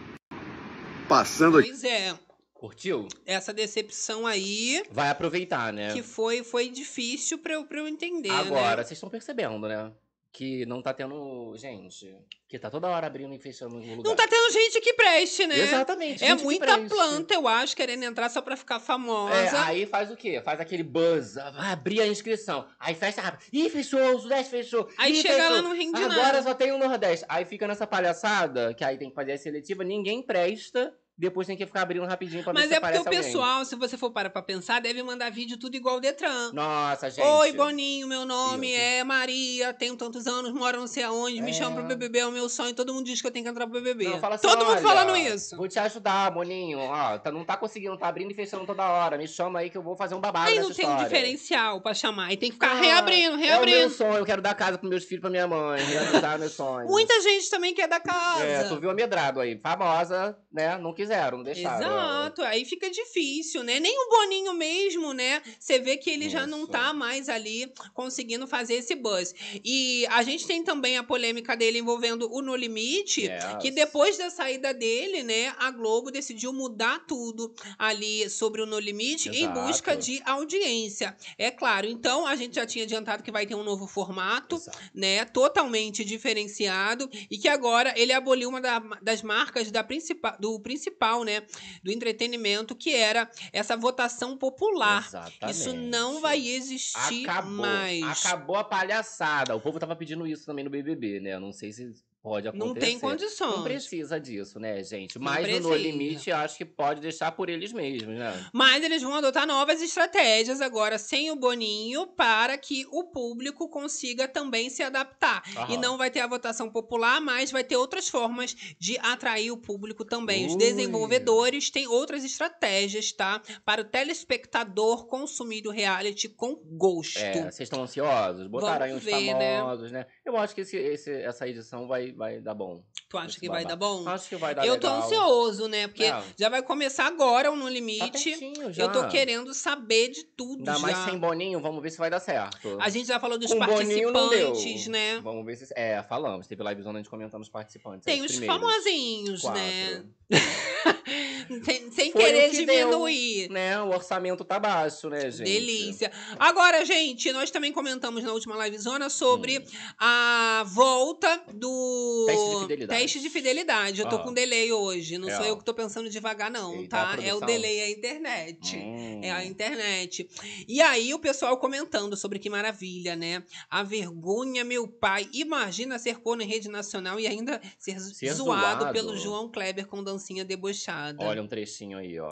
Passando aqui. Pois é, Curtiu? essa decepção aí Vai aproveitar, né? que foi, foi difícil pra eu, pra eu entender, Agora, né? vocês estão percebendo, né? Que não tá tendo. Gente, que tá toda hora abrindo e fechando lugar. Não tá tendo gente que preste, né? Exatamente. É muita planta, eu acho, querendo entrar só pra ficar famosa. É, aí faz o quê? Faz aquele buzz, vai abrir a inscrição. Aí fecha rápido. Ih, fechou, o Sudeste fechou. Aí Ih, chega fechou. lá não rende Agora nada. só tem o Nordeste. Aí fica nessa palhaçada, que aí tem que fazer a seletiva, ninguém presta. Depois tem que ficar abrindo rapidinho pra Mas ver se é porque o alguém. pessoal, se você for parar pra pensar, deve mandar vídeo tudo igual o Detran. Nossa, gente. Oi, Boninho, meu nome Isso. é Maria, tenho tantos anos, moro não sei aonde, me É. chama pro BBB, é o meu sonho, todo mundo diz que eu tenho que entrar pro BBB. Não, fala assim, todo mundo "Olha, falando isso. Vou te ajudar, Boninho. Ó, tá, não tá conseguindo, tá abrindo e fechando toda hora. Me chama aí que eu vou fazer um babado Aí não tem história. diferencial pra chamar, aí tem que ficar Ah, reabrindo, É o meu reabrindo. sonho, eu quero dar casa pros meus filhos, pra minha mãe, realizar meu sonho. Muita gente também quer da casa. É, tu viu a Medrado aí, famosa, né? Não quiseram, não deixaram. Exato, aí fica difícil, né? Nem o Boninho mesmo, né? Você vê que ele já não Isso. tá mais ali conseguindo fazer esse buzz. E a gente tem também a polêmica dele envolvendo o No Limite, Yes. que depois da saída dele, né, a Globo decidiu mudar tudo ali sobre o No Limite em Exato. busca de audiência. É claro, então a gente já tinha adiantado que vai ter um novo formato Exato. né, totalmente diferenciado e que agora ele aboliu uma da- das marcas da principal, do principal, né, do entretenimento, que era essa votação popular. Exatamente. Isso não vai existir Acabou. mais. Acabou a palhaçada. O povo tava pedindo isso também no BBB, né? Eu Não sei se pode acontecer. Não tem condições. Não precisa disso, né, gente? Mas no. Limite, acho que pode deixar por eles mesmos, né? Mas eles vão adotar novas estratégias agora sem o Boninho para que o público consiga também se adaptar. E Aham. não vai ter a votação popular, mas vai ter outras formas de atrair o público também. Os Ui. desenvolvedores têm outras estratégias, tá? Para o telespectador consumir o reality com gosto. É, vocês estão ansiosos? Botaram aí uns ver, né? famosos, né? Eu acho que esse, esse- essa edição vai, vai dar bom. Tu acha que vai dar bom? Acho que vai dar Eu tô legal. ansioso, né? Porque É. já vai começar agora o No Tá Limite. pertinho já. eu tô querendo saber de tudo Ainda já. mais sem Boninho, vamos ver se vai dar certo. A gente já falou dos Com deu. participantes, né? Vamos ver se. É, falamos. Teve live zona a gente comentando os participantes. Tem os primeiros. famosinhos, Quatro. né? sem sem querer que deu, diminuir. Né? O orçamento tá baixo, né, gente? Delícia. Agora, gente, nós também comentamos na última livezona sobre Hum. a volta do Teste de fidelidade. teste de fidelidade. Eu tô Ah. com delay hoje. Não É. sou eu que tô pensando devagar, não, Eita, tá? É o delay, é a internet. Hum. É a internet. E aí o pessoal comentando sobre que maravilha, né? A vergonha, meu pai. Imagina ser corno em rede nacional e ainda ser, Ser zoado, zoado. pelo João Kleber com dancinha debochada. Olha um trechinho aí, ó.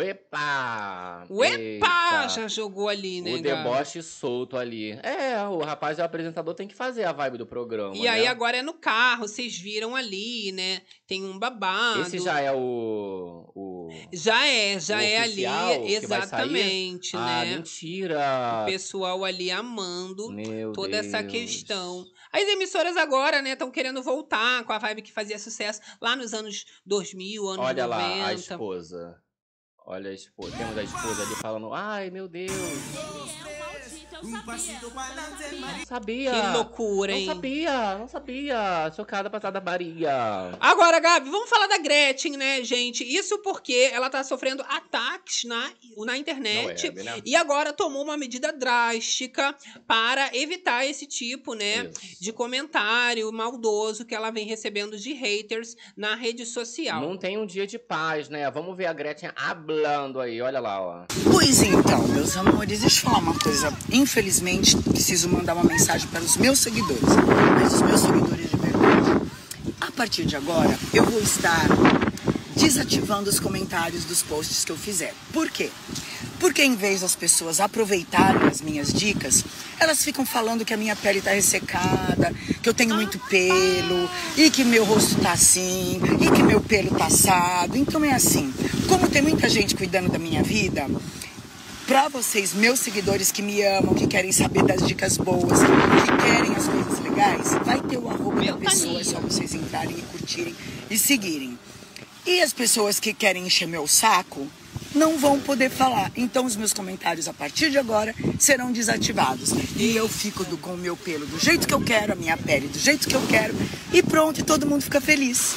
Epa! Eita. Já jogou ali, né? O deboche solto ali. É, o rapaz, o apresentador tem que fazer a vibe do programa. E aí né? agora é no carro, vocês viram ali, né? Tem um babado. Esse já é o. o... Já é, já é ali, exatamente, Ah, né? mentira! O pessoal ali amando Meu toda essa Deus. questão. As emissoras agora, né, estão querendo voltar com a vibe que fazia sucesso lá nos anos 2000, anos Olha 90. lá, a esposa. Olha a esposa. Temos a esposa ali falando, ai meu Deus. Não sabia. Que loucura, Não hein? sabia, não sabia. Chocada passada Maria. Agora, Gabi, vamos falar da Gretchen, né, gente? Isso porque ela tá sofrendo ataques na, na internet. Não é, né? E agora tomou uma medida drástica para evitar esse tipo, né, Isso. de comentário maldoso que ela vem recebendo de haters na rede social. Não tem um dia de paz, né? Vamos ver a Gretchen hablando aí, olha lá, ó. Pois então, meus amores, deixa eu falar uma coisa. Infelizmente, preciso mandar uma mensagem para os meus seguidores, mas os meus seguidores de verdade. A partir de agora, eu vou estar desativando os comentários dos posts que eu fizer. Por quê? Porque em vez das pessoas aproveitarem as minhas dicas, elas ficam falando que a minha pele tá ressecada, que eu tenho muito pelo, e que meu rosto tá assim, e que meu pelo tá assado. Então é assim, como tem muita gente cuidando da minha vida, Pra vocês, meus seguidores que me amam, que querem saber das dicas boas, que querem as coisas legais, vai ter o arroba Meu da pessoa, é só vocês entrarem e curtirem e seguirem. E as pessoas que querem encher meu saco não vão poder falar. Então os meus comentários a partir de agora serão desativados. E eu fico do- com o meu pelo do jeito que eu quero, a minha pele do jeito que eu quero. E pronto, e todo mundo fica feliz.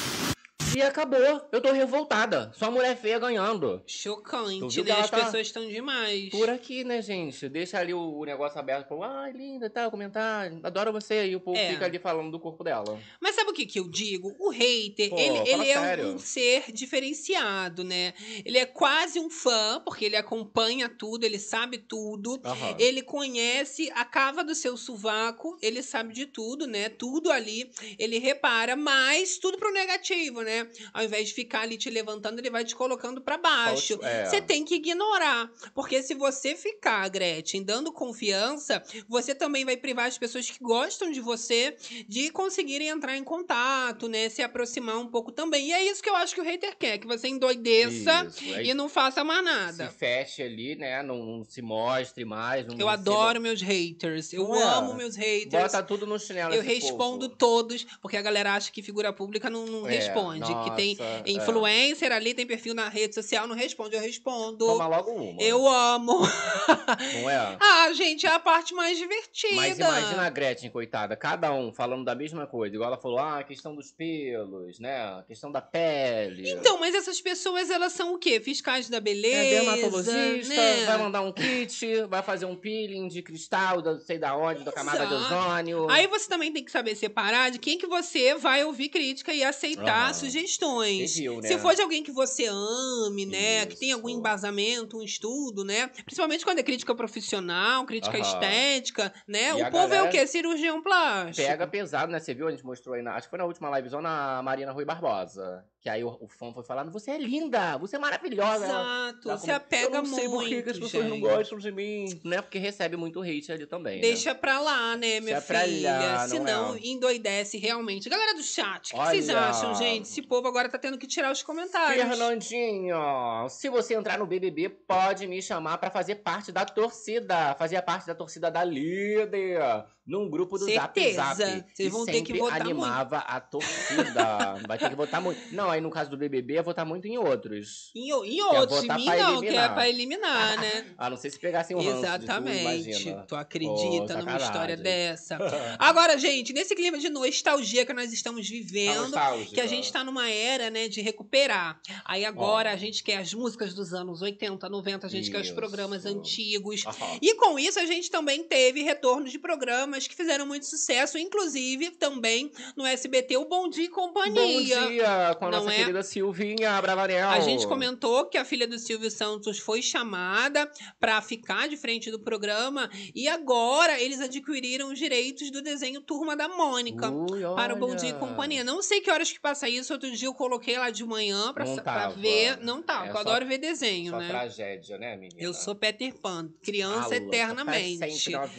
E acabou. Eu tô revoltada. Só mulher feia ganhando. Chocante, né? As tá pessoas estão demais. Por aqui, né, gente? Deixa ali o, o negócio aberto. Ai, linda, tal, comentário. Adoro você. E o povo É. fica ali falando do corpo dela. Mas sabe o que, que eu digo? O hater, Pô, ele, ele é um- um ser diferenciado, né? Ele é quase um fã, porque ele acompanha tudo, ele sabe tudo. Aham. Ele conhece a cava do seu sovaco, ele sabe de tudo, né? Tudo ali, ele repara, mas tudo pro negativo, né? Ao invés de ficar ali te levantando, ele vai te colocando pra baixo. É. Você tem que ignorar. Porque se você ficar, Gretchen, dando confiança, você também vai privar as pessoas que gostam de você de conseguirem entrar em contato, né? Se aproximar um pouco também. E é isso que eu acho que o hater quer, que você endoideça Isso. Aí e não faça mais se nada. feche ali, né? Não, não se mostre mais. Eu não adoro meus haters. Eu Não é? amo meus Se... haters. Bota tudo no chinelo Eu respondo povo. todos, porque a galera acha que figura pública não, não É, responde. Que tem nossa, é. influencer ali, tem perfil na rede social, não responde. Eu respondo. Toma logo uma. Eu amo. Não é? ah, gente, é a parte mais divertida. Mas imagina a Gretchen, coitada, cada um falando da mesma coisa. Igual ela falou, ah, a questão dos pelos, né? A questão da pele. Então, mas essas pessoas, elas são o quê? Fiscais da é beleza, dermatologista, né? vai mandar um kit, vai fazer um peeling de cristal, da, sei da onde, da camada de ozônio. Aí você também tem que saber separar de quem que você vai ouvir crítica e aceitar Aham. Sugestões. Né? Se for de alguém que você ame, né? Que tem algum Isso. embasamento, um estudo, né? Principalmente quando é crítica profissional, crítica estética, né? E o povo é o quê? Cirurgião plástico. Pega pesado, né? Você viu? A gente mostrou aí, na, acho que foi na última livezona, a Marina Rui Barbosa. Que aí o, o fã foi falando, você é linda, você é maravilhosa. Exato, ela se apega Eu não sei muito, por que que as pessoas não gente. gostam de mim, né? Porque recebe muito hate ali também, né? Deixa pra lá, né, minha Deixa pra filha? lá, não Senão é? endoidece realmente. Galera do chat, o que vocês acham, gente? Esse povo agora tá tendo que tirar os comentários. Fernandinho, se você entrar no BBB, pode me chamar pra fazer parte da torcida. Fazer parte da torcida da líder. Num grupo do Certeza. Zap Zap. Vocês vão ter que votar animava a torcida. Vai ter que votar muito. Não, aí no caso do BBB, é votar muito em outros. Em, em outros, em mim não, que é pra eliminar, né? A não ser se pegassem o ranço de tu, Exatamente. Tu acredita Pô, numa história dessa? Agora, gente, nesse clima de nostalgia que nós estamos vivendo, que a gente tá numa era, né, de recuperar. Aí agora Ó. a gente quer as músicas dos anos 80, 90, a gente quer os Isso. programas antigos. Aham. E com isso a gente também teve retorno de programas que fizeram muito sucesso, inclusive também no SBT o Bom Dia e Companhia. Bom dia, com a Não nossa é? querida Silvinha Bravanel. A gente comentou que a filha do Silvio Santos foi chamada pra ficar de frente do programa e agora eles adquiriram os direitos do desenho Turma da Mônica. Ui, Para o Bom. Dia e Companhia. Não sei que horas que passa isso. Outro dia eu coloquei lá de manhã pra, tava. ver. Não tá, É eu só- adoro ver desenho, Só né? tragédia, né, menina? Eu sou Peter Pan, criança eternamente. tá.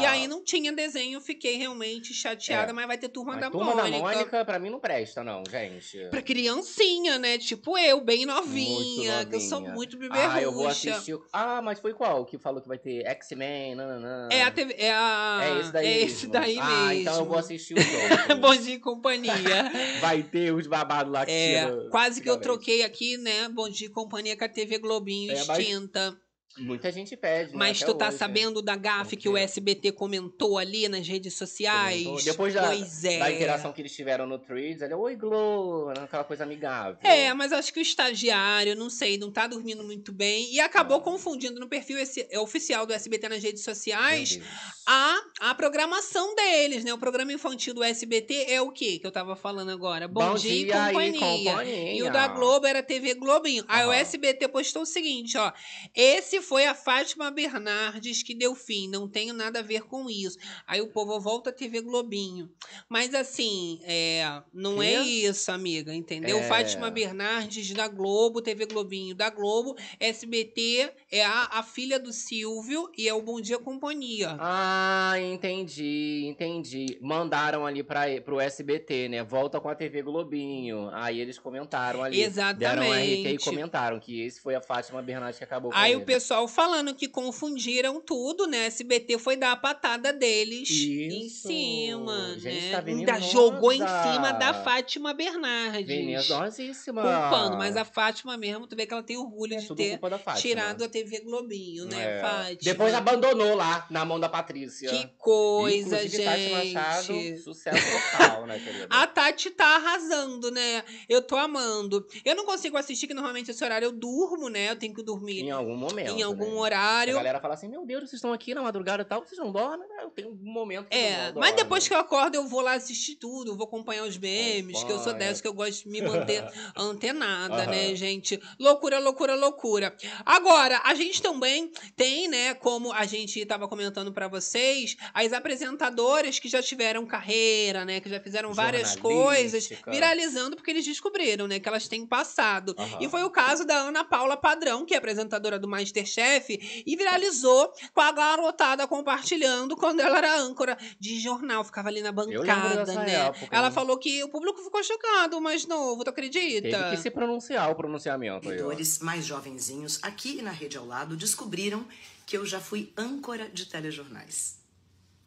E aí não tinha desenho, fiquei realmente chateada, É. mas vai ter Turma Mas da Turma Mônica. da Mônica, pra mim, não presta, não, gente. Pra criancinha, né? Tipo eu, bem novinha, que eu sou muito beberruxa. Ah, eu vou assistir. o- Ah, mas foi qual que falou que vai ter X-Men? nananã. É a TV, é a É esse daí é mesmo. esse daí ah, mesmo. então eu vou assistir o Bom dia e companhia. Vai ter os babados lá que É, tira quase que eu troquei aqui, né? Bom dia e companhia com a TV Globinho É, mas- extinta. Muita gente pede, né, Mas até tu tá hoje. sabendo da gafe que o quê? SBT comentou ali nas redes sociais? Comentou. Depois da, pois é. da interação que eles tiveram no Threads, ele, oi, Glo, aquela coisa amigável. É, mas acho que o estagiário, não sei, não tá dormindo muito bem e acabou Ah. confundindo no perfil esse- é oficial do SBT nas redes sociais a, a programação deles, né? O programa infantil do SBT é o quê que eu tava falando agora? Bom, dia, e companhia. companhia. E o da Globo era TV Globinho. Aí o. SBT postou o seguinte, ó. Esse foi a Fátima Bernardes que deu fim. Não tenho nada a ver com isso. Aí o povo volta a TV Globinho. Mas assim, é, não Quê? é isso, amiga, entendeu? É. Fátima Bernardes da Globo, TV Globinho da Globo. SBT é a, a filha do Silvio e é o Bom Dia Companhia. Ah, entendi, entendi. Mandaram ali pra, pro SBT, né? Volta com a TV Globinho. Aí eles comentaram ali. Deram um RT e Exatamente. comentaram que esse foi a Fátima Bernardes que acabou com Aí ele. o pessoal falando que confundiram tudo, né? SBT foi dar a patada deles em Isso. cima, Gente, né? tá Ainda jogou em cima da Fátima Bernardes. Venenosíssima. Culpando, mas a Fátima mesmo, tu vê que ela tem orgulho É de ter tirado a TV Globinho, né, É. Fátima? Depois abandonou lá, na mão da Patrícia. Que coisa, Inclusive, Tati Machado, gente. sucesso total, né, querida? A Tati tá arrasando, né? Eu tô amando. Eu não consigo assistir, que normalmente esse horário eu durmo, né? Eu tenho que dormir Em algum momento, em algum né? horário. A galera fala assim, meu Deus, vocês estão aqui na madrugada e tal, vocês não dormem? né? Eu tenho um momento que É, mas depois que eu acordo, eu vou lá assistir tudo, vou acompanhar os memes, que eu sou dessa, que eu gosto de me manter antenada, né, gente? Loucura, loucura, loucura. Agora, a gente também tem, né, como a gente tava comentando pra vocês, as apresentadoras que já tiveram carreira, né, que já fizeram várias coisas, viralizando porque eles descobriram, né, que elas têm passado. E foi o caso da Ana Paula Padrão, que é apresentadora do Masterchef, e viralizou com a garotada compartilhando quando ela era âncora de jornal, ficava ali na bancada, né? época, ela hein? falou que o público ficou chocado, mas novo, tu acredita? Teve que se pronunciar o pronunciamento. Seguidores mais jovenzinhos aqui na rede ao lado descobriram que eu já fui âncora de telejornais.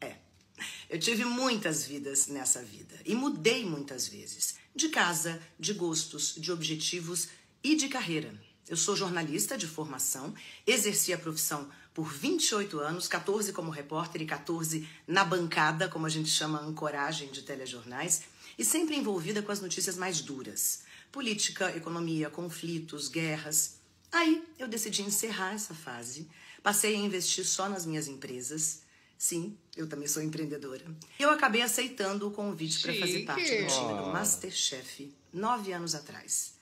É. Eu tive muitas vidas nessa vida e mudei muitas vezes. De casa, de gostos, de objetivos e de carreira. Eu sou jornalista de formação, exerci a profissão por 28 anos, 14 como repórter e 14 na bancada, como a gente chama ancoragem de telejornais, e sempre envolvida com as notícias mais duras. Política, economia, conflitos, guerras. Aí eu decidi encerrar essa fase, passei a investir só nas minhas empresas. Sim, eu também sou empreendedora. Eu acabei aceitando o convite para fazer parte do time do. Masterchef nove anos atrás.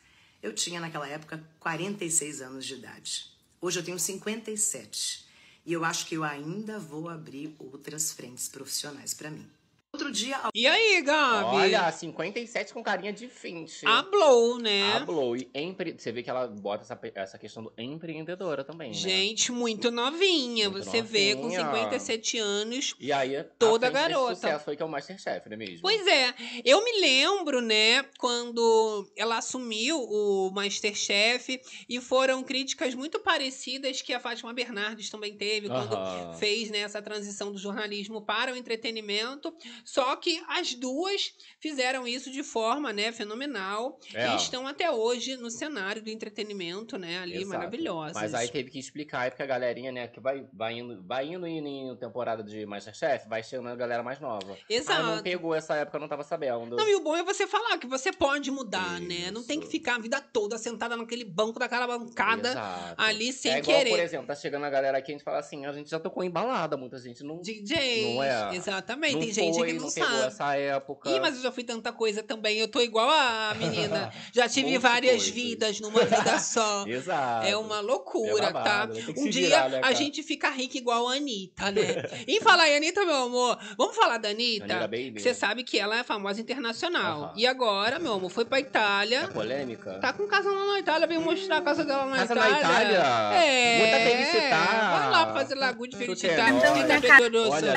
Eu tinha naquela época 46 anos de idade. Hoje eu tenho 57. E eu acho que eu ainda vou abrir outras frentes profissionais para mim. Outro dia, E aí, Gabi? Olha, 57 com carinha de 20. Hablou, né? Hablou. E empre... Você vê que ela bota essa, essa questão do empreendedora também, né? Gente, muito novinha. Muito Você vê, com novinha. 57 anos. E aí, Toda a garota. sucesso foi que é o Masterchef, não é mesmo? Pois é, eu me lembro, né, quando ela assumiu o Masterchef e foram críticas muito parecidas que a Fátima Bernardes também teve quando Aham. fez né, essa transição do jornalismo para o entretenimento. Só que as duas fizeram isso de forma, né, fenomenal. É. E estão até hoje no cenário do entretenimento, né, ali, Exato. maravilhosas. Mas aí teve que explicar, aí porque a galerinha, né, que vai, vai indo, vai indo em, em temporada de Masterchef, vai chegando a galera mais nova. Exato. Ah, não pegou essa época, eu não tava sabendo. Não, e o bom é você falar que você pode mudar, né? Não tem que Isso. ficar a vida toda sentada naquele banco daquela bancada Exato. ali sem é igual, querer. por exemplo, tá chegando a galera aqui, a gente fala assim, a gente já tocou em balada, muita gente não, DJ. Não é? Exatamente. não tem gente que não, pegou sabe. essa época. Ih, mas eu já fui tanta coisa também. Eu tô igual a menina. Já tive de várias coisas. vidas numa vida só. Exato. É uma loucura, É babado, tá? né? Um dia virar, né, a gente fica rica igual a Anitta, né? e falar em Anitta, meu amor, vamos falar da Anitta? Anitta Baby. Você sabe que ela é famosa internacional. E agora, meu amor, foi pra Itália. É polêmica? Tá com casa lá na Itália, veio mostrar a casa dela na Casa na Itália. Itália? É. Muita felicità. Vai lá fazer la good Tutte felicità. noi. Anitta Olha Petorosa.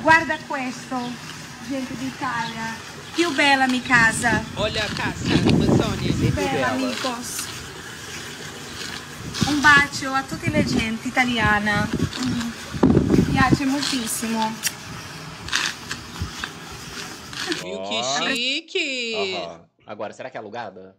Guarda questo, gente d'Italia. Più bella mi casa. Olha a casa, Sônia. Sempre Bella, amigos. Un bacio a tutte le gente italiana. Mm. Mi piace moltissimo. Viu que chique? Aham. Agora, será que é alugada?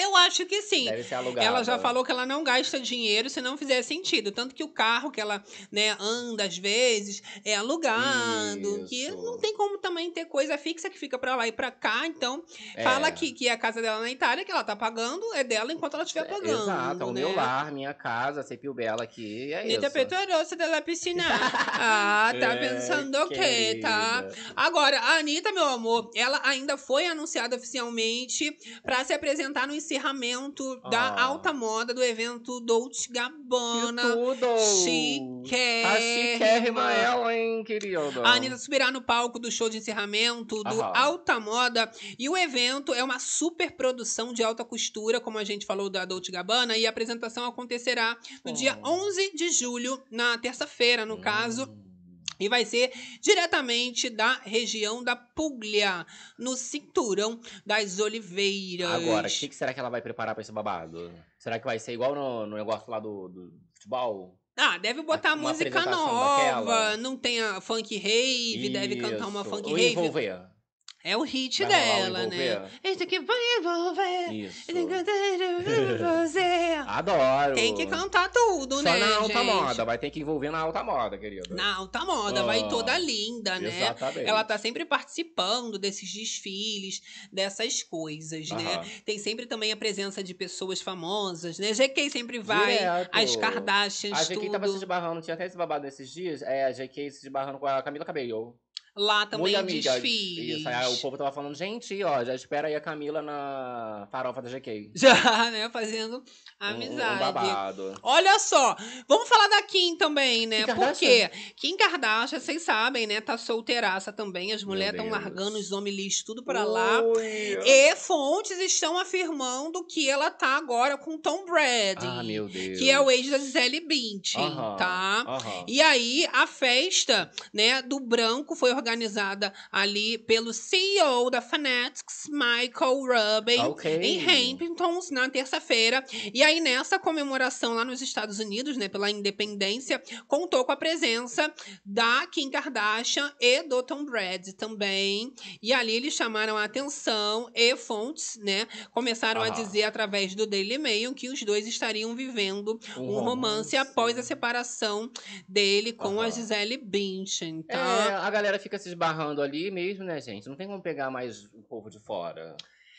Eu acho que sim. Deve ser alugada. Ela já falou que ela não gasta dinheiro se não fizer sentido. Tanto que o carro que ela né, anda às vezes é alugado. Que Isso. não tem como também ter coisa fixa que fica pra lá e pra cá. Então, É. fala que, que é a casa dela na Itália, que ela tá pagando, é dela enquanto ela estiver pagando. Exato, é o né? meu lar, minha casa, Sepio Bela aqui, e é Nita isso. Petorosa della piscina. Ah, tá É, pensando o quê, tá? Agora, a Anitta, meu amor, ela ainda foi anunciada oficialmente pra se apresentar no encerramento da Ah. alta moda do evento Dolce Gabbana. tudo! Chiquérrima. A chiquérrima ela, hein, querido? A Anitta subirá no palco do show de encerramento do Aham. Alta Moda. E o evento é uma super produção de alta costura, como a gente falou da Dolce Gabbana. E a apresentação acontecerá no dia Oh. 11 de julho, na terça-feira, no caso. E vai ser diretamente da região da Puglia, no cinturão das oliveiras. Agora, o que, que será que ela vai preparar pra esse babado? Será que vai ser igual no, no negócio lá do, do futebol? Ah, deve botar Uma música nova. daquela? Não tem a funk rave, deve cantar uma Isso. funk Ou rave. envolver. É o hit Vai dela, né? Esse aqui vai envolver. Isso. Você. Adoro. Tem que cantar tudo, Só né, na alta gente? moda, vai ter que envolver na alta moda, querida. Na alta moda, vai Ah, toda linda, né? Exatamente. Ela tá sempre participando desses desfiles, dessas coisas, né? Tem sempre também a presença de pessoas famosas, né? GK sempre vai, Direto. as Kardashians, A GK tudo. tava se esbarrando, tinha até esse babado nesses dias. É, a GK se esbarrando com a Camila Cabello. Lá também Muito amiga. desfiles. Isso, aí o povo tava falando, gente, ó, já espera aí a Camila na farofa da GK. Já, né? Fazendo Um- amizade. Um, babado. Olha só, vamos falar da Kim também, né? Kim Porque Kim Kardashian, vocês sabem, né? Tá solteiraça também. As mulheres estão largando os homens lixos tudo pra lá. Ui. E fontes estão afirmando que ela tá agora com Tom Brady. Ah, meu Deus. que é o ex da Gisele Bündchen, Aham, tá? aham. E aí, a festa, né, do branco foi organizada ali pelo CEO da Fanatics, Michael Rubin, Ok. em Hamptons, na terça-feira. E aí, nessa comemoração lá nos Estados Unidos, né, pela independência, contou com a presença da Kim Kardashian e do Tom Brady também. E ali eles chamaram a atenção e fontes, né, começaram a Aham. dizer através do Daily Mail que os dois estariam vivendo um romance após a separação dele com a. Gisele Bündchen, É, tá? a galera fica se esbarrando ali mesmo, né, gente? Não tem como pegar mais o povo de fora.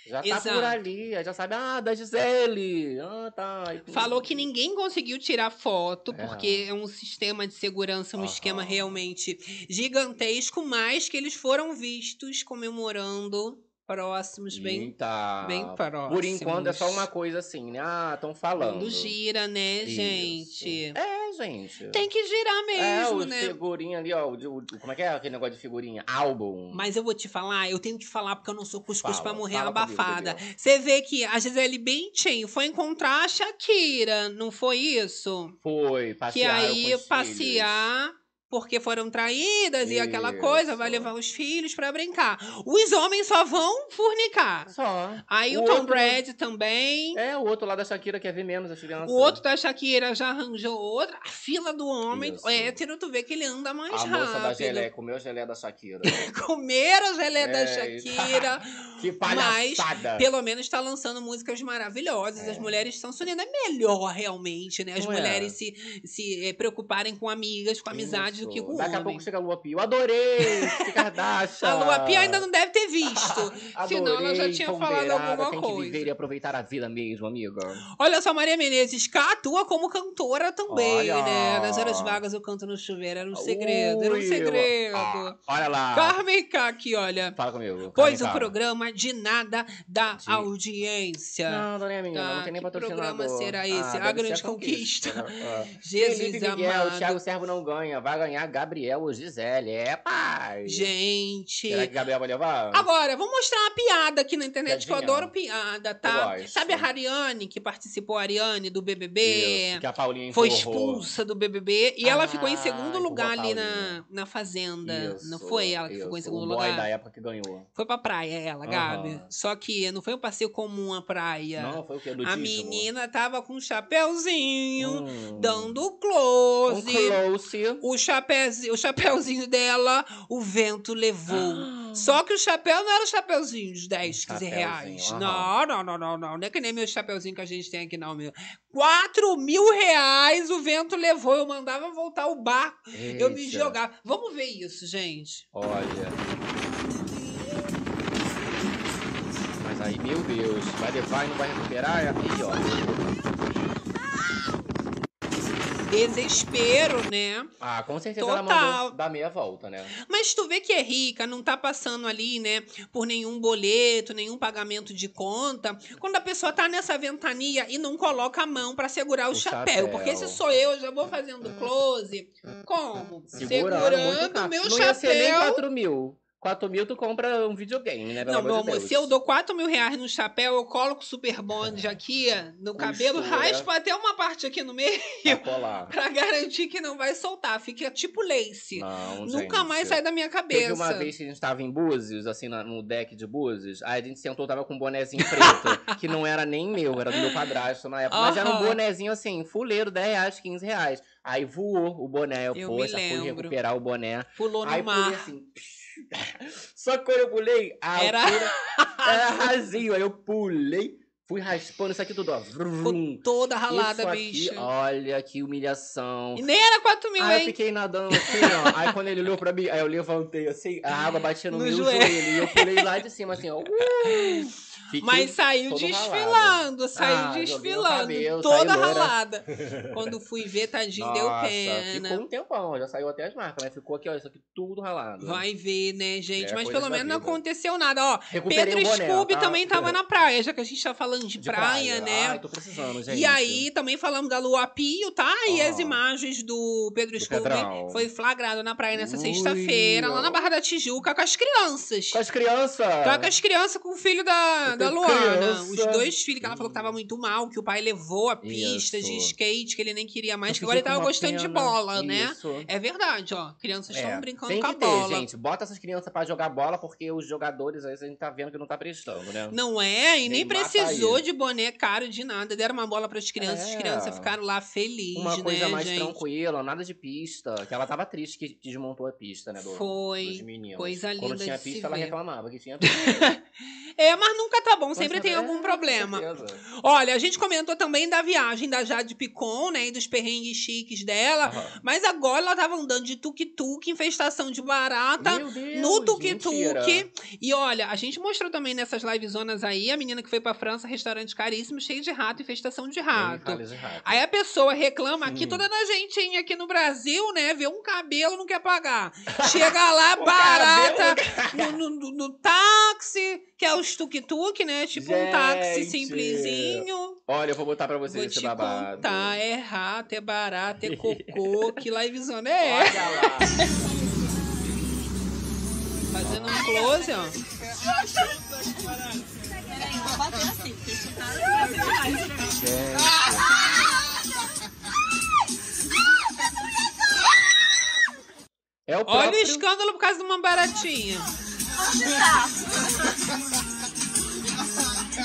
Já tá Exato. por ali, já sabe, ah, da Gisele. Ah, tá. Falou que ninguém conseguiu tirar foto, É. porque é um sistema de segurança, um Aham. esquema realmente gigantesco, mas que eles foram vistos comemorando próximos, bem, Eita. bem próximos. Por enquanto é só uma coisa assim, né? Ah, estão falando. Mundo gira, né, Isso. gente? É, gente. Tem que girar é, mesmo, os né? figurinha ali, ó. o o- como é que é aquele negócio de figurinha? Álbum. Mas eu vou te falar, eu tenho que falar porque eu não sou cuscuz Fala, pra morrer abafada. Você vê que a Gisele Bündchen foi encontrar a Shakira, não foi isso? Foi, que passearam com aí passear porque foram traídas e aquela Isso. coisa, vai levar os filhos pra brincar. Os homens só vão fornicar. Só. Aí o, O Tom outro- Brady também. É, o outro lá da Shakira quer ver menos as crianças. O outro da Shakira já arranjou outra. A fila do homem Isso. hétero, tu vê que ele anda mais A moça da rápido. gelé, comeu a gelé da Shakira. Comer a gelé da É, Shakira. que Mas, palhaçada. pelo menos tá lançando músicas maravilhosas. As mulheres estão se unindo. É melhor, realmente, né? As Não é? mulheres se, se eh, preocuparem com amigas, com amizade, do que com Daqui a homem. pouco chega a Lua Pia. Eu adorei! Que Kardashian! A Lua Pia ainda não deve ter visto. senão ela já tinha falado alguma tem coisa. que viver e aproveitar a vida mesmo, amiga. Olha só, Maria Menezes cá atua como cantora também, Olha. né? Nas horas vagas eu canto no chuveiro. Era um segredo, era um Ui, segredo. ah, olha lá. Carmen K aqui, olha. Fala comigo. Pois o programa de nada da De- audiência. Não, dona menina, Tá, não tem nem que patrocinador. programa será esse? Ah, A Grande a Conquista. Ah. Jesus Felipe Miguel, amado. Thiago Servo não ganha. Vai ganhar Gabriel ou Gisele. É, pai. Gente. Será que Gabriel vai levar? Agora, vou mostrar uma piada aqui na internet, que eu adoro piada, tá? Sabe a Ariane, que participou, a Ariane, do BBB? Isso, que a Paulinha Foi empurrou. expulsa do BBB e ela ficou em Ah, segundo lugar ali na, na Fazenda. não Isso, foi ela que ficou em isso. segundo o boy lugar? da época que ganhou. Foi pra praia ela, Gabi. Aham. Só que não foi um passeio comum a praia. Não, foi o quê? Do a dízimo? menina tava com um chapéuzinho, Hum. dando um close. close. O, chapéuzinho, o chapéuzinho dela, o vento levou. Ah. Só que o chapéu não era o chapéuzinho de 10, 15 Chapéuzinho, reais. Não, não, não, não, não. Não é que nem meu chapéuzinho que a gente tem aqui, não, meu. 4 mil reais o vento levou. Eu mandava voltar o barco. Eu me Eita. jogava. Vamos ver isso, gente. Olha. Mas aí, meu Deus, vai levar e não vai recuperar? Aí, ó. Desespero, né? Ah, com certeza ela Total. mandou dar meia volta, né? Mas tu vê que é rica, não tá passando ali, né, por nenhum boleto, nenhum pagamento de conta. Quando a pessoa tá nessa ventania e não coloca a mão pra segurar o, O chapéu. chapéu. Porque se sou eu, já vou fazendo close. Como? Segurando, caro. meu não ia ser nem chapéu. 4 mil. 4 mil tu compra um videogame, né? Pelo Não, meu amor de se eu dou 4 mil reais no chapéu, eu coloco super bond aqui no cabelo, Costura. raspa até uma parte aqui no meio colar. pra garantir que não vai soltar. Fica tipo lace. Não, Nunca gente. mais sai da minha cabeça. Teve uma vez que a gente tava em Búzios, assim, no deck de Búzios, aí a gente sentou, tava com um bonezinho preto, que não era nem meu, era do meu padrasto na época, mas era um bonezinho assim, fuleiro, 10 reais, 15 reais. Aí voou o boné, eu, Eu poxa, fui recuperar o boné. Pulou no Aí mar. pulei assim. Só que quando eu pulei, a Era- altura era rasinho. Aí eu pulei, fui raspando isso aqui tudo, ó. Vrum. Ficou toda ralada, isso aqui, bicho. olha que humilhação. E nem era 4 mil, Aí eu hein? fiquei nadando assim, ó. Aí quando ele olhou pra mim, aí eu levantei assim, a água batia no, No meu joelho. joelho. E eu pulei lá de cima, assim, ó. Uh! Fiquei Mas saiu desfilando, ralado. saiu Ah, desfilando, cabelo, toda ralada. Quando fui ver, tadinho, deu Nossa, pena. Ficou um tempão, já saiu até as marcas, mas ficou aqui, ó, isso aqui tudo ralado. Vai ver, né, gente? É, Mas pelo menos não vida. aconteceu nada. Ó, Recuperei Pedro boné, Scooby tá? também tava na praia, já que a gente tá falando de, De praia, né? Ai, tô precisando, gente. E aí, também falamos da Lua Pio, tá? E Ó. as imagens do Pedro Do Scooby Pedrão. foi flagrado na praia nessa sexta-feira, lá na Barra da Tijuca, com as crianças. Com as crianças. Tá com as crianças com o filho da, da Luana. criança. Os dois filhos que ela falou que tava muito mal, que o pai levou a pista de Isso. skate, que ele nem queria mais, que agora ele tava gostando de pena. bola, né? Isso. É verdade, ó. Crianças estão É, brincando tem com que a ter, bola. gente. Bota essas crianças pra jogar bola, porque os jogadores aí a gente tá vendo que não tá prestando, né? Não é? E nem precisou de boné caro de nada. Deram uma bola crianças, as É. crianças ficaram lá felizes, Uma coisa né, mais gente? tranquila, nada de pista. Que ela tava triste que desmontou a pista, né? Do, Foi. Dos meninos. Coisa Quando linda tinha de se pista, ela ver. reclamava que tinha pista. É, mas nunca tá bom, sempre tem é, algum problema. Olha, a gente comentou também da viagem da Jade Picon, né? E dos perrengues chiques dela. Aham. Mas agora ela tava andando de tuk-tuk, infestação de barata. Meu Deus, No tuk-tuk. E olha, a gente mostrou também nessas livezonas aí a menina que foi pra França, restaurante caríssimo, cheio de rato, infestação de rato. fale de rato. Aí a pessoa reclama aqui, Hum. toda nojentinha aqui no Brasil, né? Vê um cabelo, não quer pagar. Chega lá, barata, no, no- no- no táxi, que é os tuk-tuk, né? Tipo um táxi Gente. simplesinho. Olha, eu vou botar pra vocês Vou esse te babado. contar, é rato, é barato, é cocô, que livezona é essa? Olha lá. Fazendo um close, ó. Gente. o Olha próprio... o escândalo por causa de uma baratinha.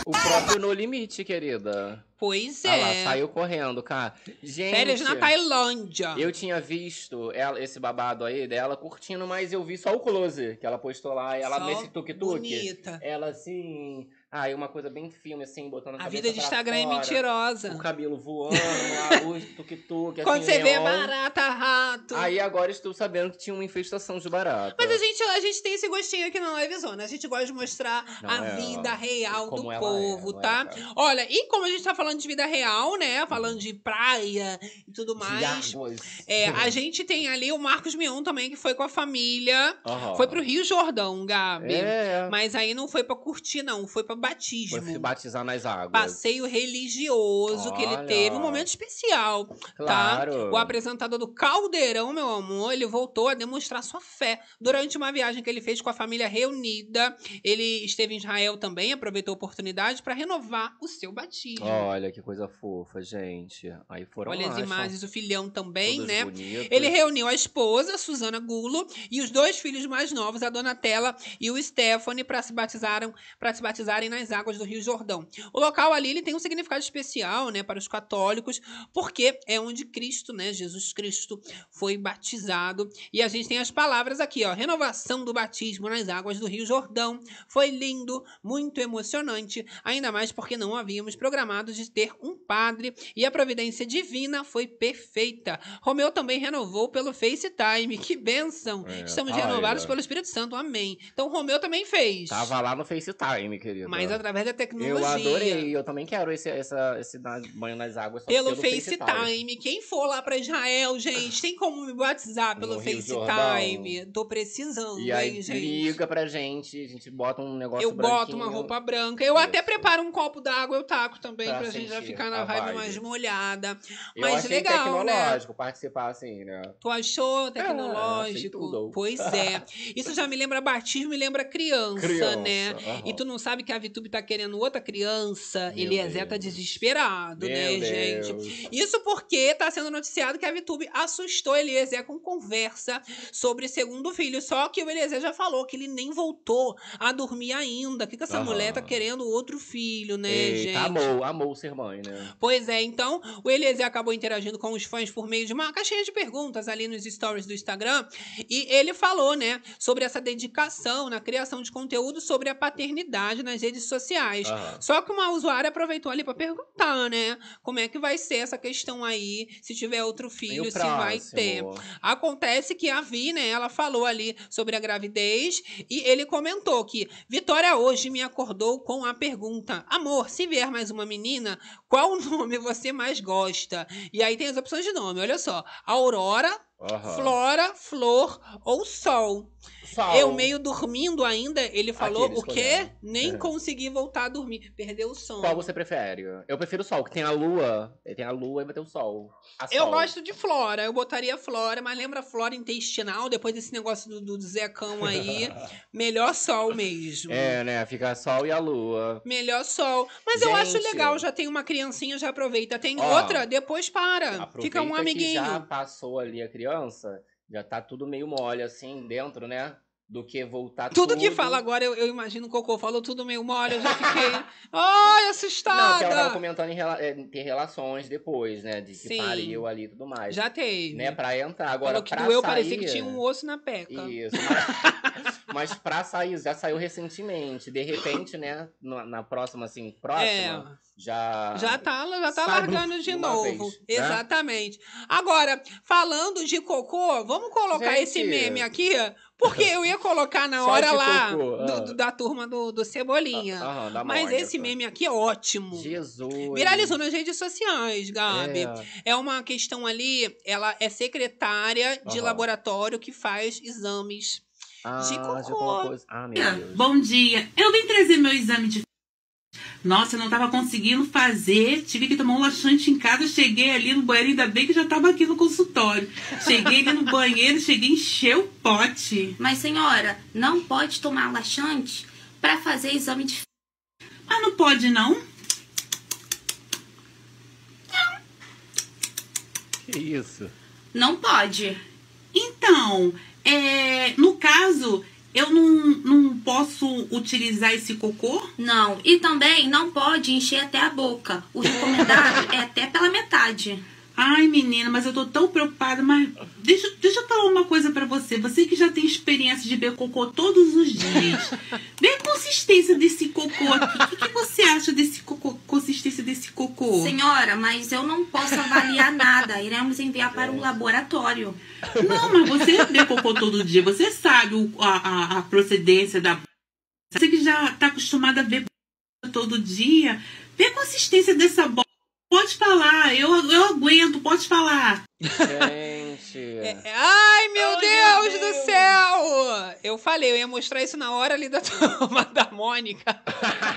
O próprio No Limite, querida. Pois é. saiu correndo, cara. Gente, Férias na Tailândia. eu tinha visto ela, esse babado aí dela curtindo, mas eu vi só o close que ela postou lá, ela Só nesse tuk-tuk. Bonita. Ela assim, aí uma coisa bem filme, assim, botando a, A vida de Instagram é fora, mentirosa. O cabelo voando, a luz tuk-tuk, Quando assim, você vê neon. barata, rato. Aí agora estou sabendo que tinha uma infestação de barata. Mas a gente, a gente tem esse gostinho aqui na Live Zone. A gente gosta de mostrar Não, a é, vida real do ela povo, é, é, tá? cara? Olha, e como a gente tá falando de vida real, né? Falando de praia e tudo mais. É, a gente tem ali o Marcos Mion também, que foi com a família. Aham. Foi pro Rio Jordão, Gabi. É, Mas aí não foi pra curtir, não. Foi pra batismo. foi se batizar nas águas. Passeio religioso que ele Olha. teve, um momento especial. Claro. O apresentador do Caldeirão, meu amor, ele voltou a demonstrar sua fé durante uma viagem que ele fez com a família reunida. Ele esteve em Israel também, aproveitou a oportunidade para renovar o seu batismo. Olha que coisa fofa, gente. Aí foram Olha lá, as imagens, o filhão também, né? bonitos. Ele reuniu a esposa, Suzana Gulo, e os dois filhos mais novos, a Donatella e o Stephanie, para se batizaram, para se batizarem nas águas do Rio Jordão. O local ali ele tem um significado especial, né, para os católicos, porque é onde Cristo, né, Jesus Cristo, foi batizado. E a gente tem as palavras aqui, ó, renovação do batismo nas águas do Rio Jordão. Foi lindo, muito emocionante, ainda mais porque não havíamos programado de ter um padre e a providência divina foi perfeita. Romeu também renovou pelo FaceTime. Que bênção! É, Estamos renovados pelo Espírito Santo. Amém. Então, Romeu também fez. Tava lá no FaceTime, querida. Mas através da tecnologia. Eu adorei. Eu também quero esse, essa, esse banho nas águas. Pelo, pelo FaceTime. Quem for lá pra Israel, gente, tem como me batizar pelo FaceTime. Tô precisando, E aí hein, gente. liga pra gente, a gente bota um negócio Eu boto branquinho. uma roupa branca. Eu até Isso. preparo um copo d'água, eu taco também, Pra pra, gente já ficar na vibe, vibe. mais molhada. Eu Mas achei legal, né? tecnológico participar assim, né? Tu achou achei tecnológico? tudo. pois é. Isso já me lembra batismo, me lembra criança, Criança, né? aham. E tu não sabe que a Vitube tá querendo outra criança. Meu Eliezer tá Deus. desesperado, né, Meu gente? Deus. Isso porque tá sendo noticiado que a Vitube assustou Eliezer com conversa sobre segundo filho. Só que o Eliezer já falou que ele nem voltou a dormir ainda. O que, que essa Aham. mulher tá querendo outro filho, né, Eita, gente? amou, amou ser mãe, né? Pois é, então o Eliezer acabou interagindo com os fãs por meio de uma caixinha de perguntas ali nos stories do Instagram. E ele falou, né, sobre essa dedicação na criação de conteúdo sobre a paternidade nas redes sociais. Aham. Só que uma usuária aproveitou ali pra perguntar, né? Como é que vai ser essa questão aí, se tiver outro filho, se vai ter. Acontece que a Vi, né, ela falou ali sobre a gravidez e ele comentou que Vitória hoje me acordou com a pergunta: Amor, se vier mais uma menina, qual nome você mais gosta? E aí tem as opções de nome, olha só: Aurora, Aham. Flora, Flor ou Sol. Sol. Eu meio dormindo ainda, ele falou o quê? escolheram. Nem É. consegui voltar a dormir, perdeu o sono. Qual você prefere? Eu prefiro o sol, que tem a lua. Tem a lua e vai ter o sol. A Eu sol. gosto de flora, eu botaria flora, mas lembra flora intestinal, depois desse negócio do, do Zecão aí, melhor sol mesmo. É, né? Fica sol e a lua. Melhor sol. Mas eu acho Gente. legal, já tem uma criancinha, já aproveita. Tem Ó, outra, depois para. Aproveita Fica um que amiguinho. já passou ali a criança, já tá tudo meio mole assim dentro, né? Do que voltar tudo. Tudo que fala agora, eu, eu imagino o Cocô falou tudo meio mole, eu já fiquei. Ai, Não, assustada! que ela tava comentando em, rela- em ter relações depois, né? De que Sim. pariu ali e tudo mais. já teve. Né? Pra entrar. Agora, falou que pra doeu, sair... parecia que tinha um osso na peca. Isso. Mas, mas pra sair, já saiu recentemente. De repente, né? Na, na próxima, assim, próxima, já. É. Já tá, já tá largando de novo. vez, né? Exatamente. Agora, falando de cocô, vamos colocar Gente. esse meme aqui, porque eu ia colocar na hora lá do- ah. do- da turma do, do Cebolinha. Aham, da Mas Mônica. esse meme aqui é ótimo. Jesus. Viralizou nas redes sociais, Gabi. É. É. uma questão ali, ela é secretária de Aham. laboratório que faz exames. Ah, de já cocô. Ah, meu Deus. Bom dia. Eu vim trazer meu exame de. Nossa, eu não tava conseguindo fazer. Tive que tomar um laxante em casa. Cheguei ali no banheiro, ainda bem que já tava aqui no consultório. Cheguei ali no banheiro, cheguei, encheu o pote. Mas, senhora, não pode tomar laxante para fazer exame de Mas não pode, não? Que isso? Não pode. Então, é, no caso, eu não, não posso utilizar esse cocô? Não. E também não pode encher até a boca. O recomendado é até pela metade. Ai, menina, mas eu tô tão preocupada, mas deixa, deixa eu falar uma coisa pra você. Você que já tem experiência de ver cocô todos os dias. Vê a consistência desse cocô aqui. O que, que você acha desse Senhora, mas eu não posso avaliar nada. Iremos enviar para um laboratório. Não, mas você vê cocô todo dia. Você sabe o- a, a, a procedência da. Você que já tá acostumada a ver todo dia. Vê a consistência dessa bola. Pode falar, eu, eu aguento, pode falar. Gente. É, Ai, meu Ai, Deus meu do Deus. céu! Eu falei, eu ia mostrar isso na hora ali da turma da Mônica.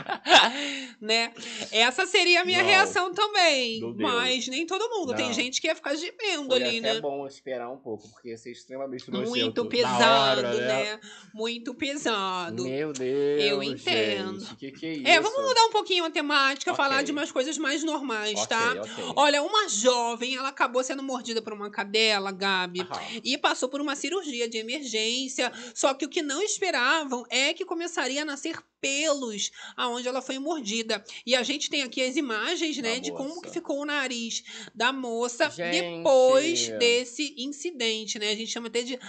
né? Essa seria a minha Não. reação também. Mas nem todo mundo. Tem Não. gente que ia ficar gemendo Foi ali, até né? bom esperar um pouco, porque ia ser extremamente nojento Muito pesado, hora, né? Muito pesado. Meu Deus. Eu entendo. Gente, que que é isso? É, vamos mudar um pouquinho a temática, Ok. falar de umas coisas mais normais, Ok, tá? ok. Olha, uma jovem, ela acabou sendo mordida por uma cadela, Gabi, Aham. e passou por uma cirurgia de emergência. Só que o que não esperavam é que começaria a nascer pelos aonde ela foi mordida. E a gente tem aqui as imagens, né, Da de como moça. que ficou o nariz da moça Gente. depois desse incidente, né? A gente chama até de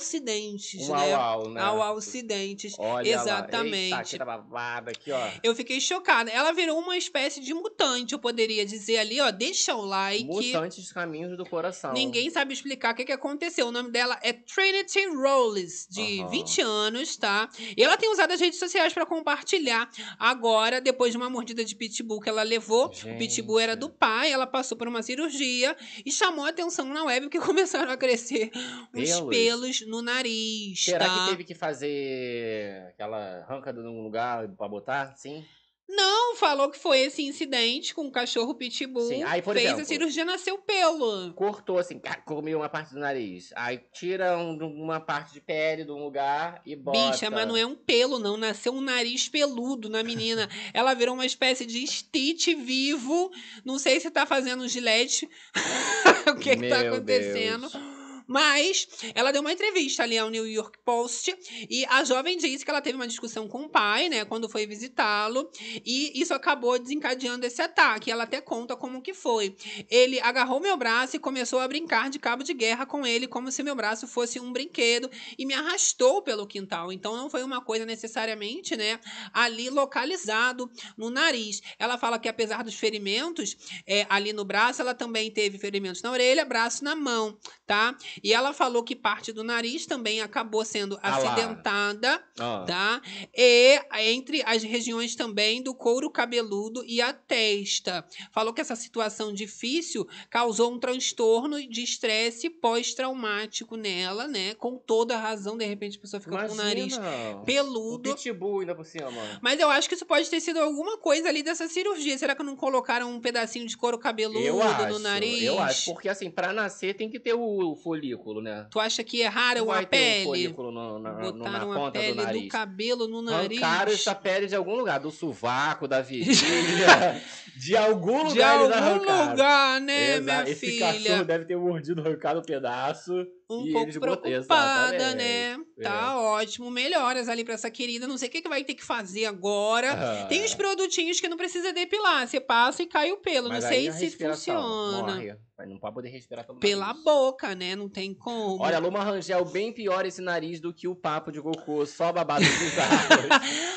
alcidentes, Um né? au, au, né? Ao alcidentes. Olha Exatamente. Lá. Eita, tá babada aqui, ó. Eu fiquei chocada. Ela virou uma espécie de mutante, eu poderia dizer ali, ó. Deixa o like. Mutantes dos caminhos do coração. Ninguém sabe explicar o que, que aconteceu. O nome dela é Trinity Rolls, de Aham. 20 anos, tá? E ela tem usado as redes sociais pra compartilhar agora, depois de uma mordida de pitbull que ela levou. O pitbull era Gente. do pai, ela passou por uma cirurgia e chamou a atenção na web porque começaram a crescer uns Pelos. no nariz, Será tá? que teve que fazer aquela arranca de um lugar pra botar? Sim? Não, falou que foi esse incidente com o cachorro pitbull. Sim. Aí, por fez exemplo, a cirurgia, nasceu pelo. Cortou assim, comeu uma parte do nariz. Aí tira um- uma parte de pele de um lugar e bota. Bicha, mas não é um pelo, não. Nasceu um nariz peludo na menina. Ela virou uma espécie de Stitch vivo. Não sei se tá fazendo gilete. o que, que tá Meu acontecendo. Deus. Mas ela deu uma entrevista ali ao New York Post e a jovem disse que ela teve uma discussão com o pai, né, quando foi visitá-lo, e isso acabou desencadeando esse ataque. Ela até conta como que foi. Ele agarrou meu braço e começou a brincar de cabo de guerra com ele, como se meu braço fosse um brinquedo, e me arrastou pelo quintal. Então não foi uma coisa necessariamente, né, ali localizado no nariz. Ela fala que apesar dos ferimentos é, ali no braço, ela também teve ferimentos na orelha, braço na mão, tá? E ela falou que parte do nariz também acabou sendo Ah acidentada, Ah. tá? E entre as regiões também do couro cabeludo e a testa. Falou que essa situação difícil causou um transtorno de estresse pós-traumático nela, né? Com toda a razão, de repente a pessoa fica com o nariz Imagina. O peludo. pitbull ainda por cima. Mas eu acho que isso pode ter sido alguma coisa ali dessa cirurgia. Será que não colocaram um pedacinho de couro cabeludo Eu acho, no nariz? eu acho, porque assim, pra nascer tem que ter o folículo, né? Tu acha que erraram Não a vai ter um pele? folículo no- na, no- na Botaram a ponta pele do nariz. cabelo no nariz. Arrancaram essa pele de algum lugar, do sovaco, da virilha, de algum lugar De algum lugar, né, Exato. minha Esse filha? cachorro deve ter mordido, arrancado um pedaço. Um e pouco botam- preocupada, Exatamente. né? Tá É. ótimo. Melhoras ali pra essa querida. Não sei o que, que vai ter que fazer agora. Ah. Tem os produtinhos que não precisa depilar. Você passa e cai o pelo. Mas não sei se funciona. Morre. Mas não pode poder respirar pelo Pela nariz. boca, né? Não tem como. Olha, Luma Rangel, bem pior esse nariz do que o papo de cocô, só babado bizarro.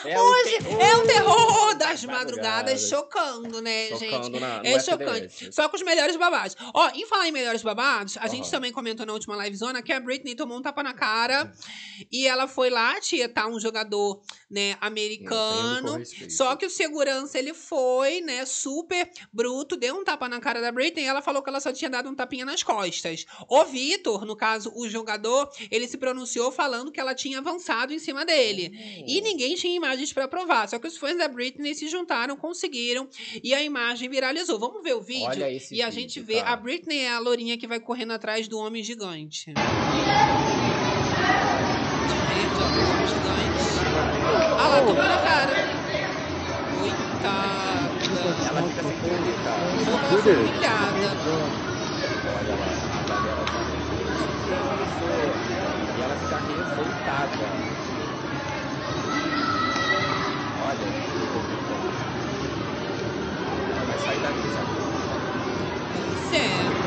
é Hoje um é o terror das das madrugadas, madrugadas. chocando, né, gente? Chocando na, no É chocante. FDS. Só com os melhores babados. Ó, em falar em melhores babados, a gente Aham. também comentou na última livezona que a Britney tomou um tapa na cara e ela foi lá tietar um jogador, né, americano. Só que o segurança, ele foi, né, super bruto, deu um tapa na cara da Britney e ela falou que ela só tinha dado um tapinha nas costas. O Vitor, no caso, o jogador, ele se pronunciou falando que ela tinha avançado em cima dele. Hum. E ninguém tinha imagens pra provar. Só que os fãs da Britney se juntaram, conseguiram e a imagem viralizou. Vamos ver o vídeo? Olha esse e a vídeo, gente vê cara. a Britney é a lourinha que vai correndo atrás do homem gigante. De verde, ó, o homem gigante. Ah lá, tomou na cara. Coitada. Ela fica sem. Falou que ela foi humilhada. Olha lá, a galera tá... Que isso? coitada. Olha. Vai sair daqui, sabe? Certo.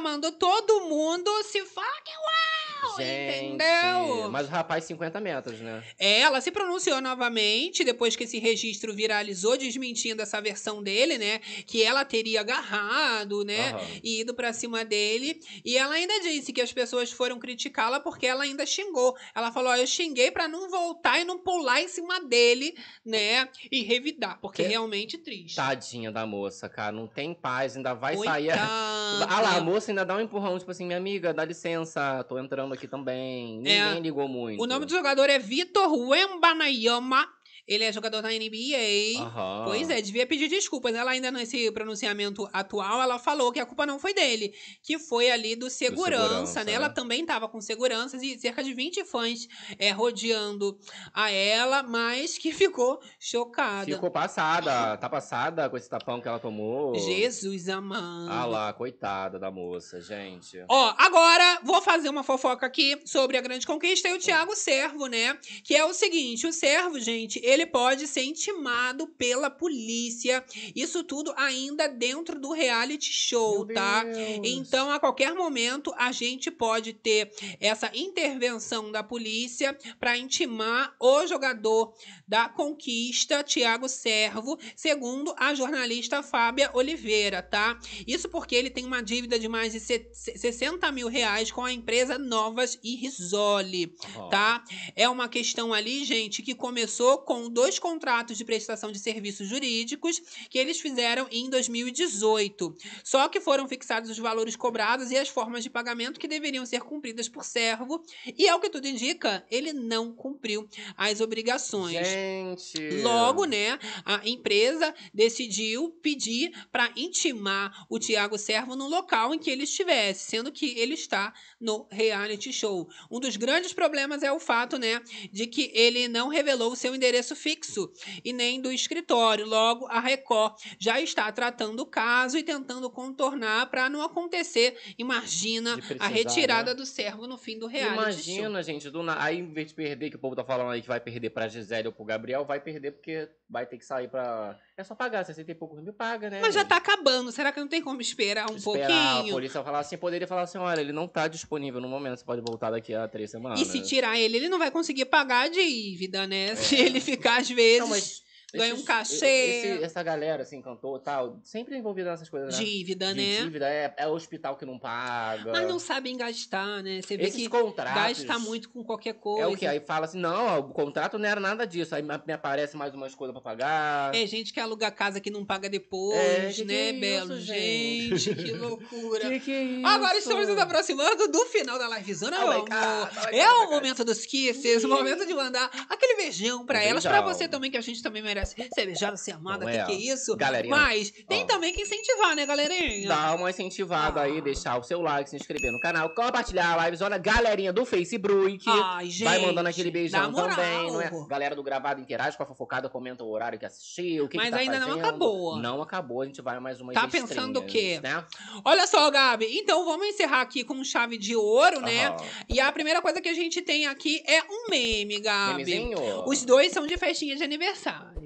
Mandou todo mundo se fucking! Gente, entendeu? mas o rapaz 50 metros, né? É, Ela se pronunciou novamente depois que esse registro viralizou, desmentindo essa versão dele, né? Que ela teria agarrado, né? Aham. E ido pra cima dele. E ela ainda disse que as pessoas foram criticá-la porque ela ainda xingou. Ela falou: Ó, eu xinguei pra não voltar e não pular em cima dele, né? E revidar, porque Que- realmente triste. Tadinha da moça, cara. Não tem paz, ainda vai sair. Coitada. Ah lá, a moça ainda dá um empurrão, tipo assim, minha amiga, dá licença, tô entrando aqui também. Ninguém É. ligou muito. O nome do jogador é Vitor Wembanayama. Ele é jogador da NBA. Aham. Pois é, devia pedir desculpas. Ela ainda nesse pronunciamento atual, ela falou que a culpa não foi dele, que foi ali do segurança, segurança, né? né? Ela também estava com seguranças e cerca de 20 fãs é, rodeando a ela, mas que ficou chocada. Ficou passada, tá passada com esse tapão que ela tomou. Jesus amado. Ah lá, coitada da moça, gente. Ó, agora vou fazer uma fofoca aqui sobre a grande conquista e o Thiago Servo, né? Que é o seguinte: o Servo, gente, ele pode ser intimado pela polícia. Isso tudo ainda dentro do reality show, Meu tá? Deus. Então, a qualquer momento, a gente pode ter essa intervenção da polícia para intimar o jogador da conquista, Tiago Servo, segundo a jornalista Fábia Oliveira, tá? Isso porque ele tem uma dívida de mais de se- 60 mil reais com a empresa Novas e Risoli tá? É uma questão ali, gente, que começou com dois contratos de prestação de serviços jurídicos que eles fizeram em 2018. Só que foram fixados os valores cobrados e as formas de pagamento que deveriam ser cumpridas por servo, e ao que tudo indica, ele não cumpriu as obrigações. Gente. Logo, né, a empresa decidiu pedir para intimar o Tiago Servo no local em que ele estivesse, sendo que ele está no reality show. Um dos grandes problemas é o fato, né, de que ele não revelou o seu endereço fixo e nem do escritório. Logo, a Record já está tratando o caso e tentando contornar para não acontecer, imagina, precisar, a retirada né? do servo no fim do reality show. Imagina, gente, do na... aí em vez de perder, que o povo tá falando aí que vai perder pra Gisele ou pro Gabriel, vai perder porque vai ter que sair pra. É só pagar, 60 e poucos mil paga, né? Mas já gente? tá acabando, será que não tem como esperar um Esperar pouquinho? A polícia falar assim, poderia falar assim: olha, ele não tá disponível no momento, você pode voltar daqui a três semanas. E se tirar ele, ele não vai conseguir pagar a dívida, né? Se ele ficar, às vezes. Não, mas ganha um cachê. esse- essa galera, assim, cantor e tal, sempre envolvida nessas coisas, né? dívida, De né? dívida, é, é o hospital que não paga. Mas não sabem gastar, né? Você vê Esses que contratos. gasta muito com qualquer coisa. É o que? Aí fala assim: não, o contrato não era nada disso. Aí me aparece mais umas coisas pra pagar. É gente que aluga casa que não paga depois, É, que que né, é isso, Belo? gente? Gente, que loucura. Que que é isso? Agora estamos nos aproximando do final da livezona, Oh my amor. God, é God, oh o God. momento dos kisses, o momento de mandar aquele beijão pra elas, pra você também, que a gente também merece ser beijada, ser amada, Não que é? que é isso? Galerinha, Mas tem ó. também que incentivar, né, galerinha? Dá uma incentivada Ah. aí, deixar o seu like, se inscrever no canal, compartilhar a livezona, galerinha do Facebook. Ai, gente. Vai mandando aquele beijão moral. também, não é? Galera do gravado interage com a fofocada, comenta o horário que assistiu, o que Mas que tá ainda não fazendo. acabou. Não acabou, a gente vai mais uma Tá pensando o quê? Né? Olha só, Gabi. Então vamos encerrar aqui com chave de ouro, né? Aham. E a primeira coisa que a gente tem aqui é um meme, Gabi. Memezinho? Os dois são de festinha de aniversário.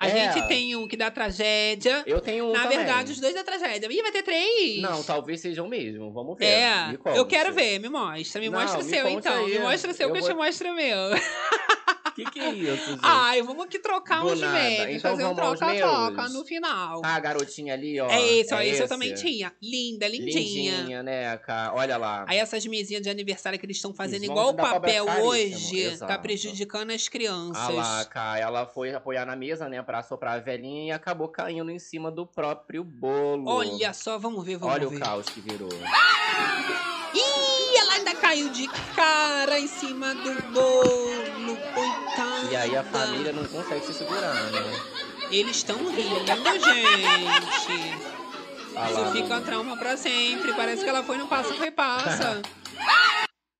A É. gente tem um que dá tragédia. Eu tenho um Na também. verdade, os dois da tragédia. Ih, vai ter três. Não, talvez sejam mesmo. Vamos ver. É, eu quero ver, me mostra. Me Não, mostra o seu, então. aí. Me mostra o seu Eu que eu vou- te mostro o meu. Que que é isso, gente? Ai, vamos aqui trocar Do uns nada. memes, Então fazer um troca-troca no final. Tá a garotinha ali, ó. é esse, ó, esse eu esse? também tinha. Linda, lindinha. Lindinha, né, cara? Olha lá. Aí essas mesinhas de aniversário que eles estão fazendo Eles igual o papel hoje, tá exato. prejudicando as crianças. Ah lá, cara, ela foi apoiar na mesa, né, pra soprar a velhinha e acabou caindo em cima do próprio bolo. Olha só, vamos ver, vamos Olha ver. o caos que virou. Ih, ela ainda caiu de cara em cima do bolo, aí a família não consegue se segurar, né? Eles estão rindo, gente. Ah Isso lá. fica trauma pra sempre. Parece que ela foi no passa repassa.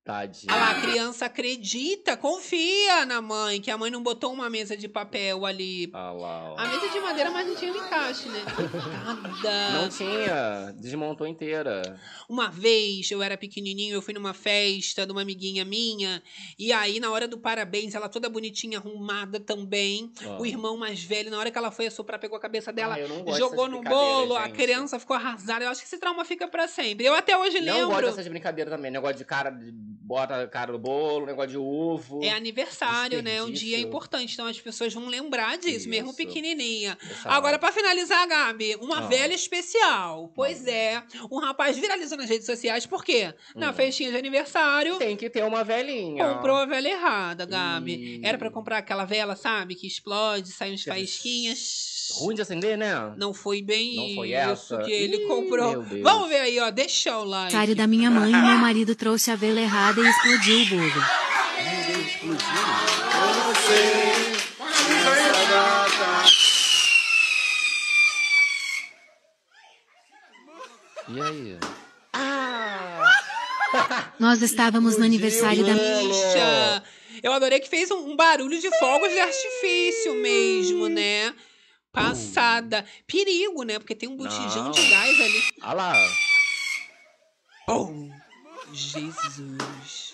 Tadinha. Lá, a criança acredita, confia na mãe, que a mãe não botou uma mesa de papel ali. Olha lá, ó. A mesa de madeira, mas não tinha um encaixe, né? Coitada. Não tinha. Desmontou inteira. Uma vez, eu era pequenininho, eu fui numa festa de uma amiguinha minha, e aí, na hora do parabéns, ela toda bonitinha, arrumada também. Ó. O irmão mais velho, na hora que ela foi assoprar, pegou a cabeça dela, Ah, não gosto jogou no bolo, a gente. criança ficou arrasada. Eu acho que esse trauma fica pra sempre. Eu até hoje Não gosto lembro. dessas brincadeiras também. Negócio de cara, de, bota a cara no bolo, negócio de ovo. É aniversário, né? Um dia importante. Então as pessoas vão lembrar disso, mesmo Isso. pequenininha. Deixa Agora, pra finalizar, Gabi, uma Ah. velha especial. Pois é, um rapaz viralizou nas redes sociais, por quê? Na Hum. festinha de aniversário, Tem que ter uma velhinha. comprou a vela errada, Gabi. Era pra comprar aquela vela, sabe? Que explode, sai uns faísquinhas. Ruim de acender, né? Não foi bem Não foi isso essa? que ele Ih, comprou. Vamos ver aí, ó. Deixa o like. Aniversário da minha mãe, meu marido trouxe a vela errada e explodiu o bolo. E aí? Nós estávamos no aniversário da Bicha. Eu adorei que fez um, um barulho de fogos de artifício mesmo, né? Passada. Perigo, né? Porque tem um botijão Não. de gás ali. Olha lá. Pum. Jesus.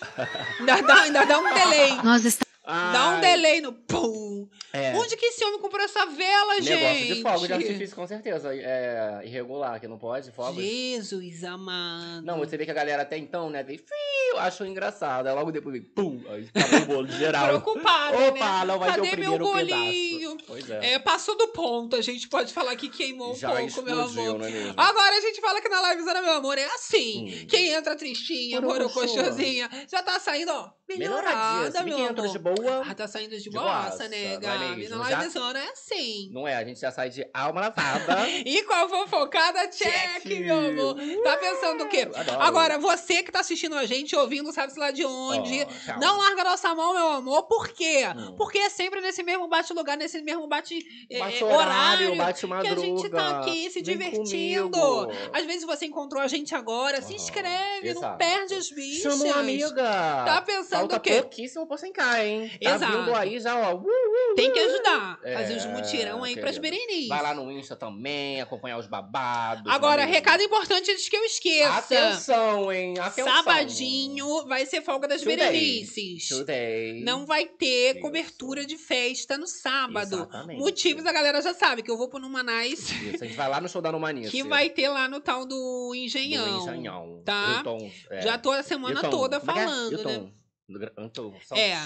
Ainda dá, ainda dá um delay. Nós está... Dá um Ai, delay no pum. É. Onde que esse homem comprou essa vela, gente? Negócio de fogo de artifício, com certeza. É irregular, que não pode, fogo. Jesus amado. Não, você vê que a galera até então, né, tem fio, achou engraçado. Aí logo depois vem, pum, aí acabou o bolo de geral. Preocupada, Opa, né? não vai ter Cadê o meu primeiro bolinho? pedaço. Pois é. É, passou do ponto. A gente pode falar que queimou um Já pouco, meu explodiu, amor. não é mesmo? Agora a gente fala que na livezona, meu amor, é assim. Hum. Quem entra tristinha, Borocochô. morocochosinha, já tá saindo, ó, melhorada, Melhoradinha. Meu quem entra amor. de boa, Ah, tá saindo de De boaça, boaça, né, não é Já- livezona é assim. não é, a gente já sai de alma lavada. E com a fofocada, check, Check. meu amor. Tá pensando o quê? Adoro. Agora, você que tá assistindo a gente, ouvindo, sabe-se lá de onde, calma. não larga nossa mão, meu amor. Por quê? Hum. Porque é sempre nesse mesmo bate-lugar, nesse mesmo bate, eh, Bate eh, horário, horário, bate que a gente tá aqui se Vem divertindo. comigo. Às vezes você encontrou a gente agora, se inscreve, não exato. perde as bichas. Chama uma amiga. Tá pensando Falta o quê? pouquíssimo pra 100k, hein? Tá Exato. vindo aí já, ó. Uh, uh, Tem que ajudar. É, fazer os mutirão aí pras querida. Berenices. Vai lá no Insta também, acompanhar os babados. Agora, recado importante antes que eu esqueça. Atenção, hein? Atenção. Sabadinho vai ser folga das Today. Berenices. Today. Não vai ter Isso. cobertura de festa no sábado. Exatamente. Motivos a galera já sabe, que eu vou pro Numanais, Isso, a gente vai lá no show da Numanice. que vai ter lá no tal do Do Engenhão. Engenhão. tá? Hilton, é. Já tô a semana Hilton, toda é é? falando, né? É.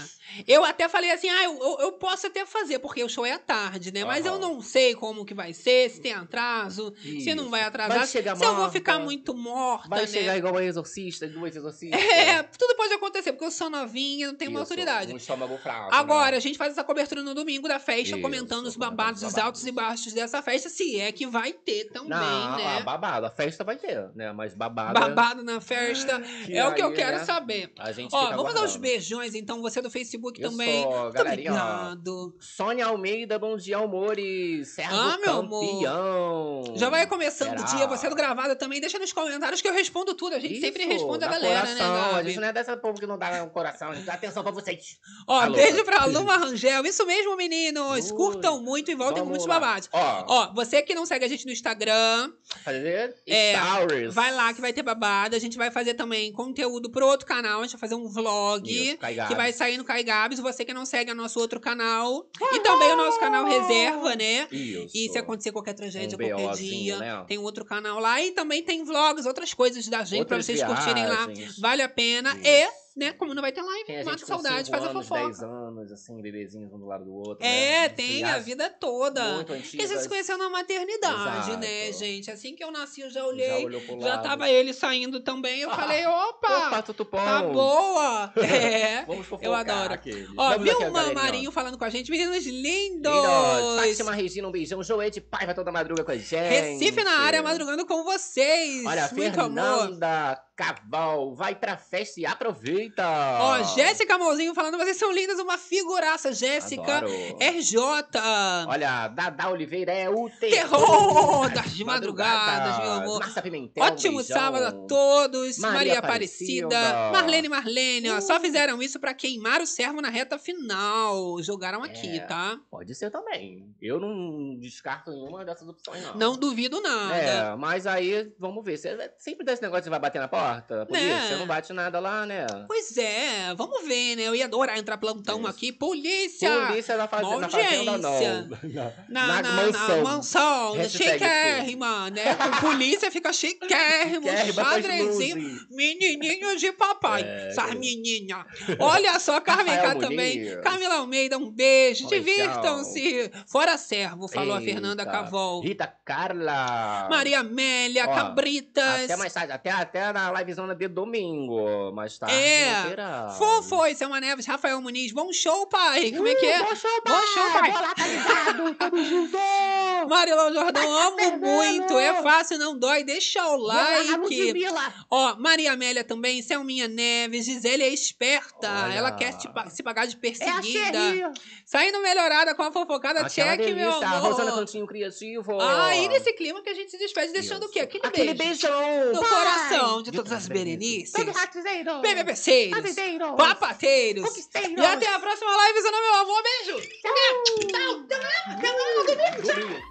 Eu até falei assim, ah, eu, eu, posso até fazer, porque o show é à tarde, né? Mas eu não sei como que vai ser, se tem atraso, se não Isso. vai atrasar, Vai chegar se eu vou morta, ficar muito morta, Vai né? chegar igual a exorcista, duas exorcistas. É, tudo pode acontecer, porque eu sou novinha, não tenho uma Isso, autoridade. Um estômago fraco. Agora, né? a gente faz essa cobertura no domingo da festa, Isso, comentando os babados, os altos e baixos dessa festa, se é que vai ter também, Não, né? ah, babado. A festa vai ter, né? Mas babado. Babado na festa. Que é o que eu quero né, saber. A gente Ó, vamos dar beijões, então, você do Facebook Isso, também. Muito galerinha. Sônia Almeida, bom dia, amores. Servo Ah, meu amor. campeão. Já vai começando o Será? dia, você do gravado também, deixa nos comentários que eu respondo tudo. A gente sempre Isso, responde a galera, coração. né, A Gabi? gente não é dessa povo que não dá um coração. A gente dá atenção pra vocês. Ó, Alô. beijo pra Luma Rangel. Isso mesmo, meninos. Ui. Curtam muito e voltem com muitos lá. babados. Ó, Ó, você que não segue a gente no Instagram, fazer É, stories. vai lá que vai ter babado. A gente vai fazer também conteúdo pro outro canal. A gente vai fazer um vlog Isso, Kai que vai sair no Kai Gabs. Você que não segue o nosso outro canal. E também o nosso canal Reserva, né? Isso. E se acontecer qualquer tragédia, Um qualquer dia, né? tem um outro canal lá. E também tem vlogs, outras coisas da gente pra Outras vocês curtirem lá. viagens. Vale a pena. Isso. E, né, como não vai ter Tem live, a mata saudade, faz a fofoca. 10 anos, assim, bebezinhos um do lado do outro. É, né? tem a vida toda. Muito Porque a gente antigas. se conheceu na maternidade, Exato. né, gente? Assim que eu nasci, eu já Já olhei. olhou pro Já lado. tava ele saindo também. Eu Ah, falei, opa, Opa, tutupom. tá boa. É. Vamos fofocar Eu adoro. Ó, Vamos galerinha, ó. Marinho falando com a gente. Meninos lindos. Lindos. Fátima Regina, um beijão. Joê de Paiva toda madruga com a gente. Recife na área, madrugando com vocês. Olha, Muito amor. Cavol, vai pra festa e aproveita! Ó, Jéssica Amorzinho falando, vocês são lindas, uma figuraça. Jéssica Adoro. RJ. Olha, Dada Oliveira é o Terror das madrugadas, meu amor. Márcia Pimentel, Ótimo beijão. sábado a todos. Maria, Maria Aparecida. Aparecida. Marlene Marlene, ó. Só fizeram isso pra queimar o servo na reta final. Jogaram aqui, É. tá? Pode ser também. Eu não descarto nenhuma dessas opções, não. Não duvido nada. É, mas aí, vamos ver. Sempre desse negócio de vai bater na porta? Polícia, Né? você não bate nada lá, né? Pois é, vamos ver, né? Eu ia adorar entrar plantão Isso. aqui. Polícia! Polícia na, faz... Na fazenda, não. Na, Na, na, mansão. na mansão, chiquérrima, né? Polícia fica chiquérrimo, xadrezinho, menininho de papai, É, essas menina. Olha só, Carmen também. Camila Almeida, um beijo, divirtam-se. Fora servo, falou a Eita. Fernanda Cavol. Rita Carla. Maria Amélia, Ó, Cabritas. Até mais tarde, até, até na livezona de domingo. Mais tarde. É. Fofo, Selma Neves, Rafael Muniz, bom show, pai. Como é que é? Bom show, Bom show, pai. Bola, tá ligado? Tamo junto. Marilão Jordão, amo muito. É fácil, não dói. Deixa o like. Ó, Maria Amélia também, Selminha Neves, Gisele é esperta. Olha. Ela quer te se pagar de É perseguida. Xerri. Saindo melhorada com a fofocada, Aquela check, meu delícia. A Rosana amor. Cantinho Criativo. Ah, e nesse clima que a gente se despede, deixando o quê? Aquele, Aquele beijo. beijão. No Vai. coração de todas as berenices. Berenices. BBBceiros. Babideiros. Papateiros. E até a próxima live, meu amor. Beijo. Domingo.